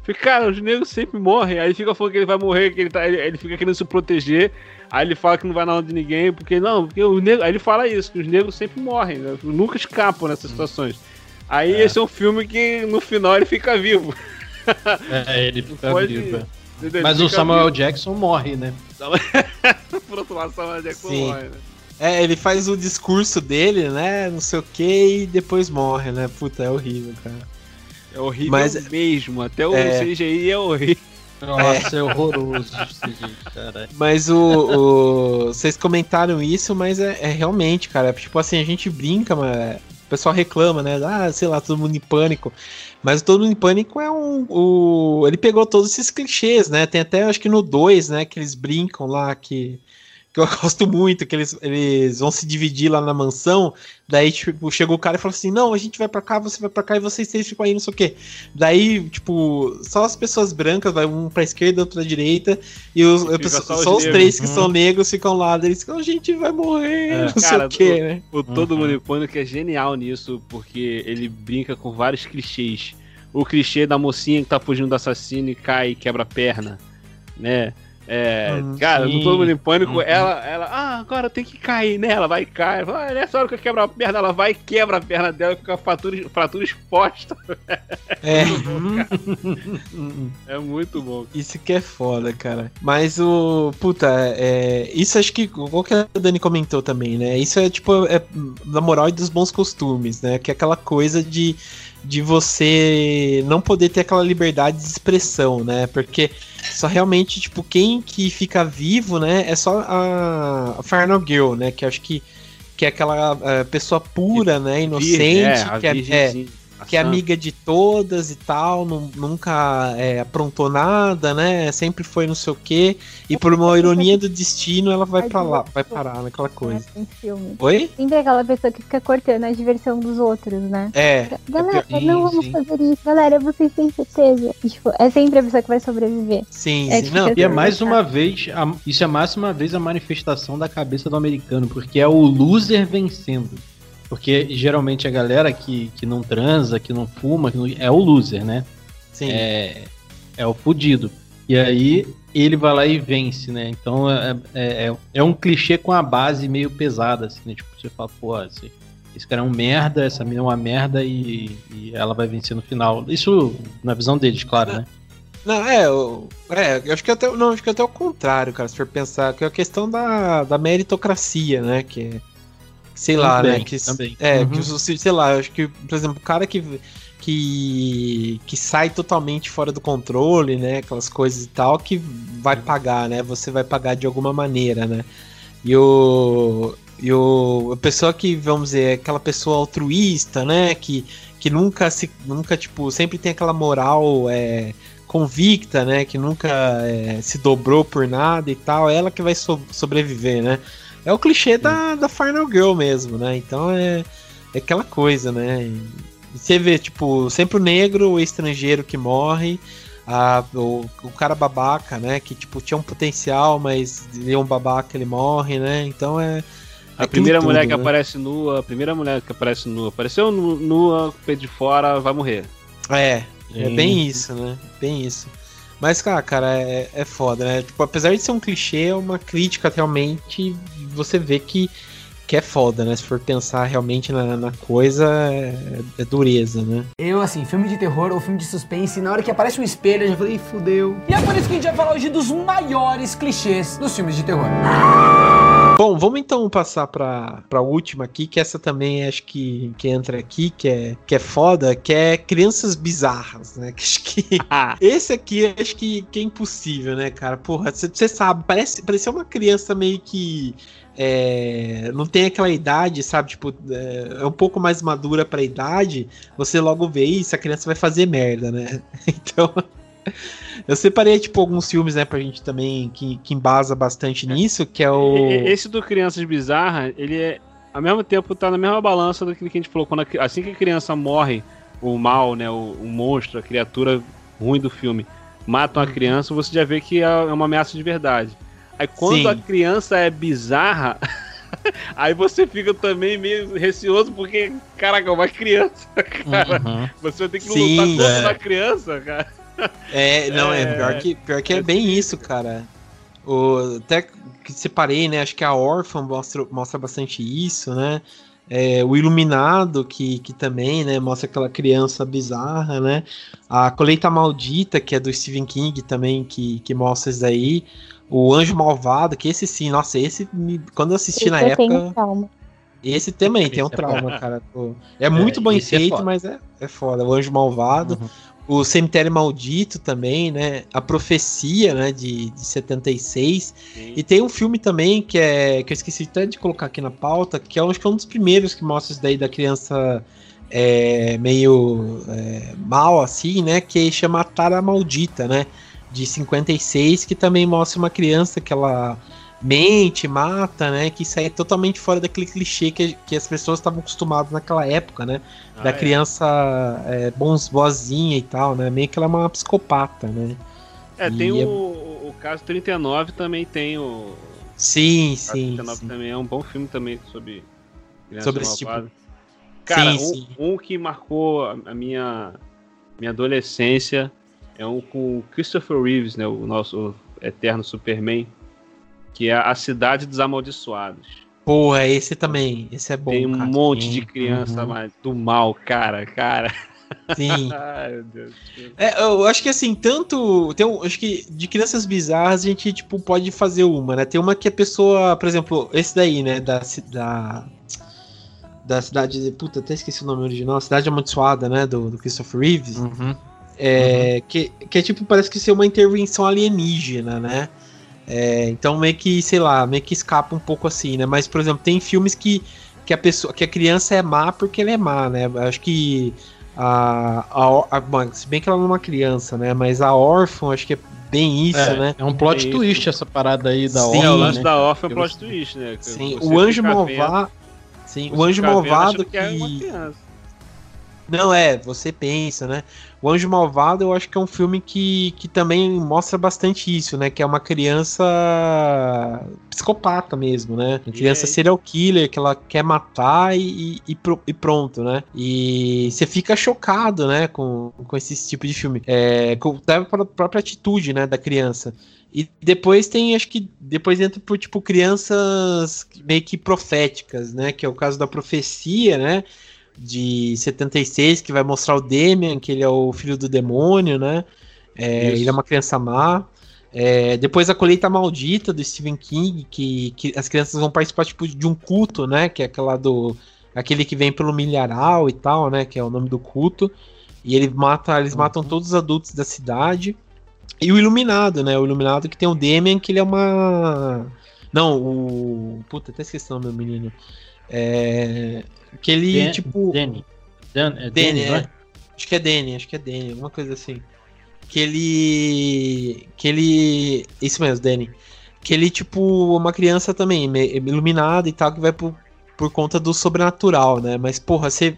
Fica, cara, os negros sempre morrem. Aí ele fica falando que ele vai morrer, que ele, tá, ele, ele fica querendo se proteger. Aí ele fala que não vai na onda de ninguém, porque não, porque o negro. Aí ele fala isso, que os negros sempre morrem, né? nunca escapam nessas situações. Aí É. esse é um filme que no final ele fica vivo. É, ele fica Pode- vivo. é. Mas Ele o fica Samuel vivo. Jackson morre, né? Por outro lado, Samuel Jackson Sim. morre, né? É, ele faz o discurso dele, né? Não sei o que, e depois morre, né? Puta, é horrível, cara. É horrível Mas- mesmo. Até o É. CGI é horrível. Nossa, é, horroroso isso, gente, cara. Mas o, o- Vocês comentaram isso, mas é, é realmente, cara. Tipo assim, a gente brinca, mas. O pessoal reclama, né? Ah, sei lá, todo mundo em pânico. Mas Todo Mundo em Pânico é um. O... Ele pegou todos esses clichês, né? Tem até, acho que no 2, né? Que eles brincam lá, que. Que eu gosto muito, que eles, eles vão se dividir lá na mansão. Daí, tipo, chegou o cara e falou assim: Não, a gente vai pra cá, você vai pra cá e vocês três ficam aí, não sei o quê. Daí, tipo, só as pessoas brancas, vai um pra esquerda, outro pra direita, e os, E pessoa- só só, os negros. três que Uhum. são negros ficam lá. Daí eles ficam, a gente vai morrer, É. não sei Cara, o quê, né? O Todo Uhum. Mundo em Pânico é genial nisso, porque ele brinca com vários clichês. O clichê da mocinha que tá fugindo do assassino e cai e quebra a perna, né? É, Hum, cara, sim. todo mundo em pânico, Uhum. ela, ela, ah, agora tem que cair, né? Ela vai e cai. Ah, nessa hora que eu quebro a perna, ela vai e quebra a perna dela e fica a fratura, fratura exposta. É, É muito bom. isso que é foda, cara. Mas o. Puta, é, isso acho que. Igual que a Dani comentou também, né? Isso é tipo. É, da moral e dos bons costumes, né? Que é aquela coisa de. De você não poder ter aquela liberdade de expressão, né? Porque só realmente, tipo, quem que fica vivo, né? É só a, a Final Girl, né? Que acho que, que é aquela é, pessoa pura, né? Inocente, a que é, é, que é amiga de todas e tal, nu- nunca é, aprontou nada, né? Sempre foi não sei o quê. E por uma ironia do destino, ela vai pra lá, vai parar naquela coisa. Em filme. Oi? Sempre aquela pessoa que fica cortando a diversão dos outros, né? É. Galera, pior- não vamos sim. fazer isso. Galera, vocês têm certeza? E, tipo, é sempre a pessoa que vai sobreviver. Sim, É sim. que Não, E é mais uma vez, a- isso é mais uma vez a manifestação da cabeça do americano, porque é o loser vencendo. Porque geralmente a galera que, que não transa, que não fuma, que não- é o loser, né? sim. É, é o fudido. E aí ele vai lá e vence, né? Então é, é, é- é um clichê com a base meio pesada, assim, né? Tipo, você fala, pô, esse, esse cara é um merda, essa mina é uma merda e, e ela vai vencer no final. Isso na visão deles, claro, né? Não, é, o- é, eu acho que até, não, acho que até o contrário, cara, se for pensar, que é a questão da, da meritocracia, né, que é, sei lá, Também, né, que, também. é, Uhum. que, os- sei lá, eu acho que, por exemplo, o cara que, que, que sai totalmente fora do controle, né, aquelas coisas e tal, que vai pagar, né, você vai pagar de alguma maneira, né, e o... E o, a pessoa que, vamos dizer, é aquela pessoa altruísta, né? Que, que nunca se. Nunca, tipo, sempre tem aquela moral é, convicta, né? Que nunca é, se dobrou por nada e tal. É ela que vai so- sobreviver, né? É o clichê da, da Final Girl mesmo, né? Então é, é aquela coisa, né? E você vê, tipo, sempre o negro, o estrangeiro que morre. A, o, o cara babaca, né? Que tipo tinha um potencial, mas ele é um babaca, ele morre, né? Então é. A é primeira tudo, mulher que né? aparece nua, a primeira mulher que aparece nua, apareceu nu- nua, peito de fora, vai morrer. É, é Sim. bem isso, né? Bem isso. Mas, cara, cara, é, é foda, né? Tipo, apesar de ser um clichê, é uma crítica realmente. Você vê que, que é foda, né? Se for pensar realmente na, na coisa, é, é dureza, né? Eu, assim, filme de terror ou filme de suspense, na hora que aparece um espelho, eu já falei, "Ih, fudeu. E é por isso que a gente vai falar hoje dos maiores clichês dos filmes de terror. Bom, vamos então passar pra, pra última aqui, que essa também acho que, que entra aqui, que é, que é foda, que é Crianças Bizarras, né? Que acho que. Esse aqui acho que, que é impossível, né, cara? Porra, você sabe, parece, parece uma criança meio que. É, não tem aquela idade, sabe? Tipo, é, é um pouco mais madura pra idade. Você logo vê isso, a criança vai fazer merda, né? Então. Eu separei, tipo, alguns filmes, né, pra gente também que, que embasa bastante nisso, que é o. Esse do Crianças Bizarras, ele é. Ao mesmo tempo tá na mesma balança daquilo que a gente falou. Quando a assim que a criança morre, o mal, né? O, o monstro, a criatura ruim do filme, matam Uhum. a criança, você já vê que é é uma ameaça de verdade. Aí quando Sim. a criança é bizarra, aí você fica também meio receoso, porque, caraca, é uma criança, cara. Uhum. Você vai ter que Sim, lutar contra é. uma criança, cara. É, não, é, É, pior, que, pior que é, é bem isso, cara. O, até que separei, né? Acho que a Orphan mostra, mostra bastante isso, né? É, o Iluminado, que, que também, né, mostra aquela criança bizarra, né? A Colheita Maldita, que é do Stephen King também, que, que mostra isso daí. O Anjo Malvado, que esse sim, nossa, esse me- quando eu assisti na Eu tenho época, trauma. esse também tem um Esse é trauma, cara. pô. É muito bem esse é feito, foda. mas é, é foda. O Anjo Malvado. Uhum. O Cemitério Maldito também, né? A Profecia, né? De, de 76. E tem um filme também que é. que eu esqueci até de colocar aqui na pauta, que é acho que é um dos primeiros que mostra isso daí da criança é, meio é, mal, assim, né? Que chama Tara Maldita, né? De 56, que também mostra uma criança que ela mente, mata, né? Que isso aí é totalmente fora daquele clichê que, que as pessoas estavam acostumadas naquela época, né? da Ah, é. criança é, bons, boazinha e tal, né? Meio que ela é uma psicopata, né? É, tem E é- o, o caso 39 também tem o. Sim, Caso sim. 39 sim. também é um bom filme também sobre Sobre esse tipo-. Cara, Sim, um, sim. um que marcou a, a minha minha adolescência é um com o Christopher Reeves, né, o nosso Eterno Superman, que é A Cidade dos Amaldiçoados. Porra, esse também. Esse é bom. Tem um cara. monte de criança Uhum. mas do mal, cara, cara. Sim. Ai, meu Deus. É, eu acho que assim, tanto. Tem um, acho que de crianças bizarras a gente, tipo, pode fazer uma, né? Tem uma que a pessoa, por exemplo, esse daí, né? Da. da da cidade. de- Puta, até esqueci o nome original. Cidade Amaldiçoada, né? Do, do Christopher Reeves. Uhum. É, que, que é tipo, parece que ser uma intervenção alienígena, né? É, então meio que, sei lá, meio que escapa um pouco assim, né? Mas, por exemplo, tem filmes que, que a pessoa, que a criança é má porque ela é má, né? Acho que a, a, a se bem que ela não é uma criança, né? Mas a órfã, acho que é bem isso, é, né? é um plot É twist essa parada aí da Sim. É, o lance né? da órfã é um Eu- plot twist, né? Sim, o anjo malvado. Sim, o anjo malvado achando que é uma que criança. Não, é, você pensa, né? O Anjo Malvado eu acho que é um filme que, que também mostra bastante isso, né? Que é uma criança psicopata mesmo, né? Uma criança serial killer que ela quer matar e, e, e pronto, né? E você fica chocado, né? Com, com esse tipo de filme. É, com, até pela própria atitude, né? Da criança. E depois tem, acho que depois entra por tipo crianças meio que proféticas, né? Que é o caso da profecia, né? De 76, que vai mostrar o Demian, que ele é o filho do demônio, né? É, ele é uma criança má. É, depois a colheita maldita do Stephen King, que, que as crianças vão participar tipo, de um culto, né? Que é aquela do. aquele que vem pelo milharal e tal, né? Que é o nome do culto. E ele mata, eles matam todos os adultos da cidade. E o Iluminado, né? O Iluminado que tem o Demian, que ele é uma. Não, o. Puta, até esqueci o nome do menino. É. Que ele, Dan- tipo. Danny. Dan, é Danny, Danny, não é. é? Acho que é Danny, acho que é Danny, alguma coisa assim. Que ele. Que ele. Isso mesmo, Danny. Que ele, tipo, uma criança também, iluminada e tal, que vai por, por conta do sobrenatural, né? Mas, porra, você.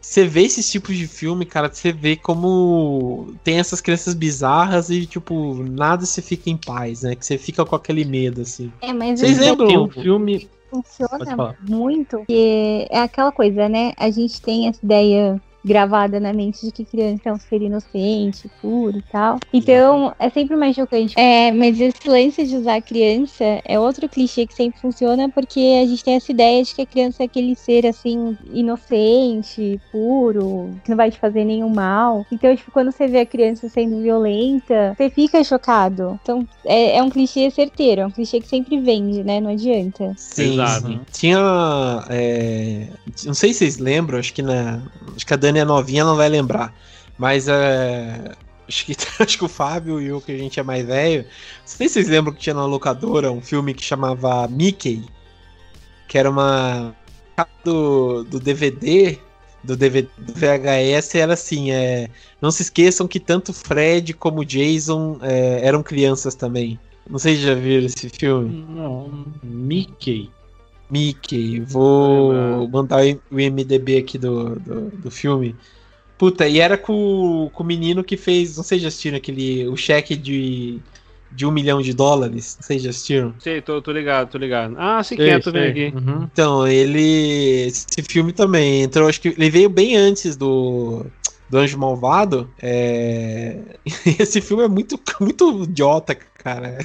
Você vê esses tipos de filme, cara, você vê como tem essas crianças bizarras e, tipo, nada se fica em paz, né? Que você fica com aquele medo, assim. É, mas Vocês lembram? Tem um filme. Funciona muito, porque é aquela coisa, né? A gente tem essa ideia gravada na mente de que criança é um ser inocente, puro e tal. Então, é sempre mais chocante. É, mas esse lance de usar a criança é outro clichê que sempre funciona, porque a gente tem essa ideia de que a criança é aquele ser, assim, inocente, puro, que não vai te fazer nenhum mal. Então, tipo, quando você vê a criança sendo violenta, você fica chocado. Então, é, é um clichê certeiro, é um clichê que sempre vende, né? Não adianta. Sim, Exato. sim. Tinha. é, Não sei se vocês lembram, acho que na. Acho que a Dani é novinha, ela não vai lembrar. Mas é. Acho que, acho que o Fábio e eu, que a gente é mais velho. Não sei se vocês lembram que tinha na locadora um filme que chamava Mickey. Que era uma. Do, do DVD. Do, DVD, do VHS era assim, é. Não se esqueçam que tanto Fred como Jason é, eram crianças também. Não sei se já viram esse filme. Não, Mickey. Mickey, vou mandar o IMDB aqui do, do, do filme. Puta, e era com, com o menino que fez. Não sei se assistiram aquele. O cheque de, de um milhão de dólares. Não sei se já assistiram. Sei, tô, tô ligado, tô ligado. Ah, quem é, tô vendo aqui. Uhum. Então, ele. Esse filme também entrou. Acho que ele veio bem antes do. Do Anjo Malvado. É... Esse filme é muito, muito idiota, cara.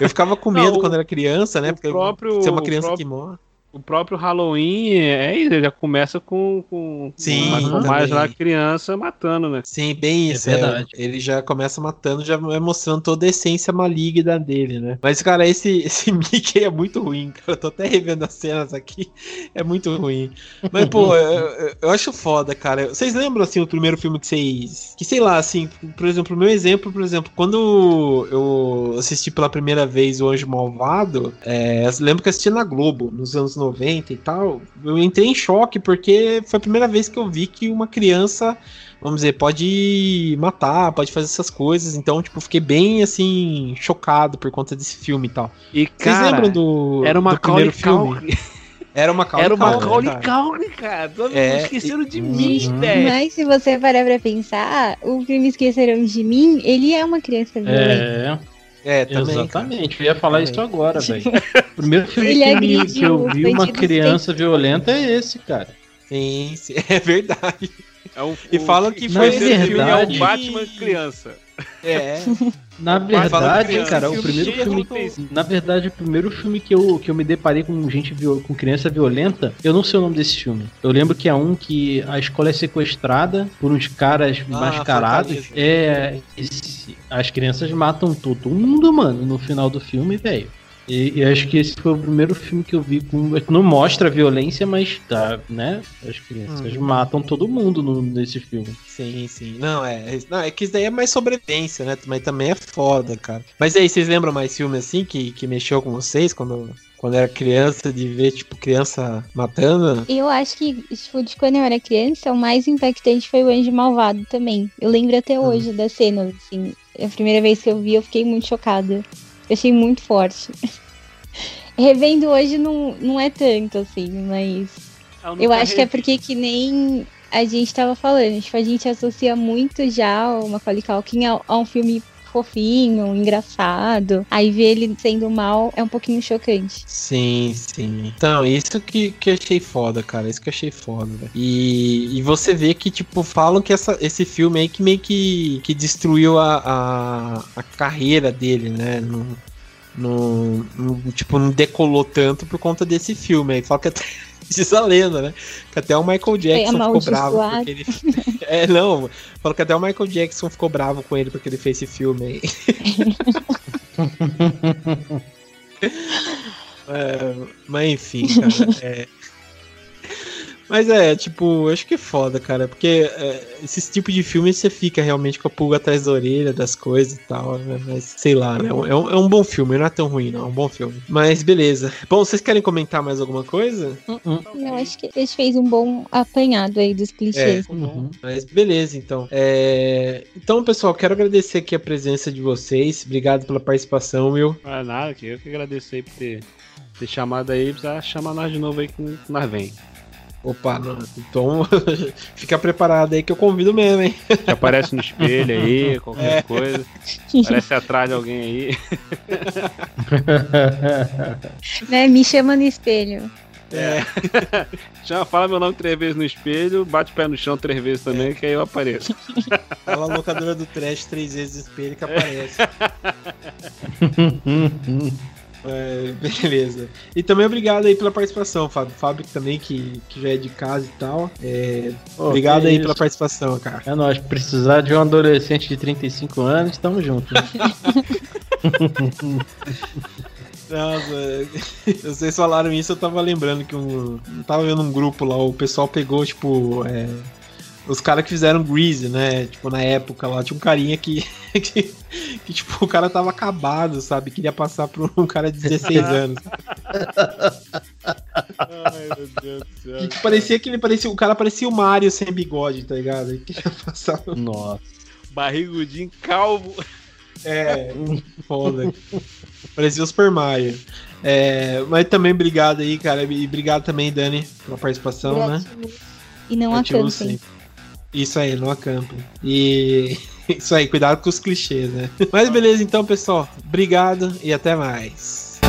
Eu ficava com Não, medo o- quando era criança, né? o próprio- ser uma o criança próprio- que morre. O próprio Halloween é isso, ele já começa com, com Sim, com mais, lá criança matando, né? Sim, bem É isso. é. verdade. Ele já começa matando, já vai mostrando toda a essência maligna dele, né? Mas, cara, esse, esse Mickey é muito ruim, cara. Eu tô até revendo as cenas aqui. É muito ruim. Mas, pô, eu, eu- acho foda, cara. Vocês lembram, assim, o primeiro filme que vocês. Que sei lá, assim, por exemplo, o meu exemplo, por exemplo, quando eu assisti pela primeira vez O Anjo Malvado, é, eu lembro que eu assisti na Globo, nos anos 90 e tal. Eu entrei em choque, porque foi a primeira vez que eu vi que uma criança vamos dizer, pode matar, pode fazer essas coisas. Então, tipo, fiquei bem, assim, chocado por conta desse filme e tal. E, Vocês cara, lembram do, era uma do primeiro filme? Era uma Macaulay Era uma Macaulay. Culkin, cara. Todo É, esqueceram de e- mim, Uhum. velho. Mas se você parar pra pensar, o filme Esqueceram de Mim, ele é uma criança violenta. É, É, também. cara. exatamente. Eu ia falar Também. isso agora, velho. O primeiro filme Ele que, me- agrediu que eu vi uma criança violenta é esse, cara. Sim, é verdade. É um, E falam que foi esse esse filme é verdade- o Batman criança. É. Na verdade, criança, cara, o primeiro filme. Na verdade, o primeiro filme que eu, que eu me deparei com gente com criança violenta, eu não sei o nome desse filme. Eu lembro que é um que a escola é sequestrada por uns caras mascarados. Fortaleza. É. esse- as crianças matam todo mundo, mano, no final do filme, velho. E, e acho que esse foi o primeiro filme que eu vi com. Não mostra a violência, mas tá, né? As crianças Uhum. matam todo mundo no, nesse filme. Sim, sim. Não, é. Não, é que isso daí é mais sobrevivência, né? Mas também é foda, cara. Mas aí, vocês lembram mais filme assim que, que mexeu com vocês quando, quando era criança, de ver, tipo, criança matando? Eu acho que, tipo, de quando eu era criança, o mais impactante foi o Anjo Malvado também. Eu lembro até hoje das cenas, assim. A primeira vez que eu vi, eu fiquei muito chocada. Eu achei muito forte. Revendo hoje não, não é tanto, assim, mas eu acho que é porque que nem a gente tava falando, tipo, a gente associa muito já o Macaulay Culkin a, a um filme fofinho, engraçado. Aí ver ele sendo mal é um pouquinho chocante. Sim, sim. Então, isso que, que eu achei foda, cara. Isso que eu achei foda, velho. E, e você vê que, tipo, falam que essa, esse filme aí que meio que, que destruiu a, a, a carreira dele, né? Não, não, não, tipo, não decolou tanto por conta desse filme aí. Fala que até. Diz a lenda, né? Que até o Michael Jackson ficou bravo porque ele. É, não. Fala que até o Michael Jackson ficou bravo com ele porque ele fez esse filme aí. É, mas enfim, cara. é. Mas é, tipo, eu acho que é foda, cara. Porque é, esse tipo de filme você fica realmente com a pulga atrás da orelha das coisas e tal, né? Mas sei lá, né? É um, é um bom filme, não é tão ruim, não. É um bom filme. Mas beleza. Bom, vocês querem comentar mais alguma coisa? Eu acho que a gente fez um bom apanhado aí dos clichês. Uhum. Mas beleza, então. É, Então, pessoal, quero agradecer aqui a presença de vocês. Obrigado pela participação, Will. Não é nada, que eu que agradeço aí por ter, ter chamado aí, precisa chamar nós de novo aí que nós vem. Opa, não. então fica preparado aí que eu convido mesmo, hein? Que aparece no espelho aí, qualquer coisa. Aparece atrás de alguém aí. Né? Me chama no espelho. É. Chama, fala meu nome três vezes no espelho, bate o pé no chão três vezes também, que aí eu apareço. Fala a locadora do trash três vezes no espelho que aparece. É, beleza. E também obrigado aí pela participação, Fábio. Fábio também, que, que já é de casa e tal. É, obrigado aí isso. pela participação, cara. É nóis, precisar de um adolescente de 35 anos, tamo junto. Nossa, vocês falaram isso, eu tava lembrando que um. Eu tava vendo um grupo lá, o pessoal pegou, tipo. é, os caras que fizeram Grease, né? Tipo, na época lá, tinha um carinha que, que, que, tipo, o cara tava acabado, sabe? Queria passar por um cara de 16 anos. Ai, meu Deus do céu. Que parecia que ele parecia. O cara parecia o Mario sem bigode, tá ligado? Ele queria passar. Nossa. Barrigudinho calvo. É, foda. Parecia o Super Mario. É, mas também obrigado aí, cara. E obrigado também, Dani, pela participação, né? E não Ativo acampem. sempre. Isso aí, não acampem. E isso aí, cuidado com os clichês, né? Mas beleza, então, pessoal. Obrigado e até mais.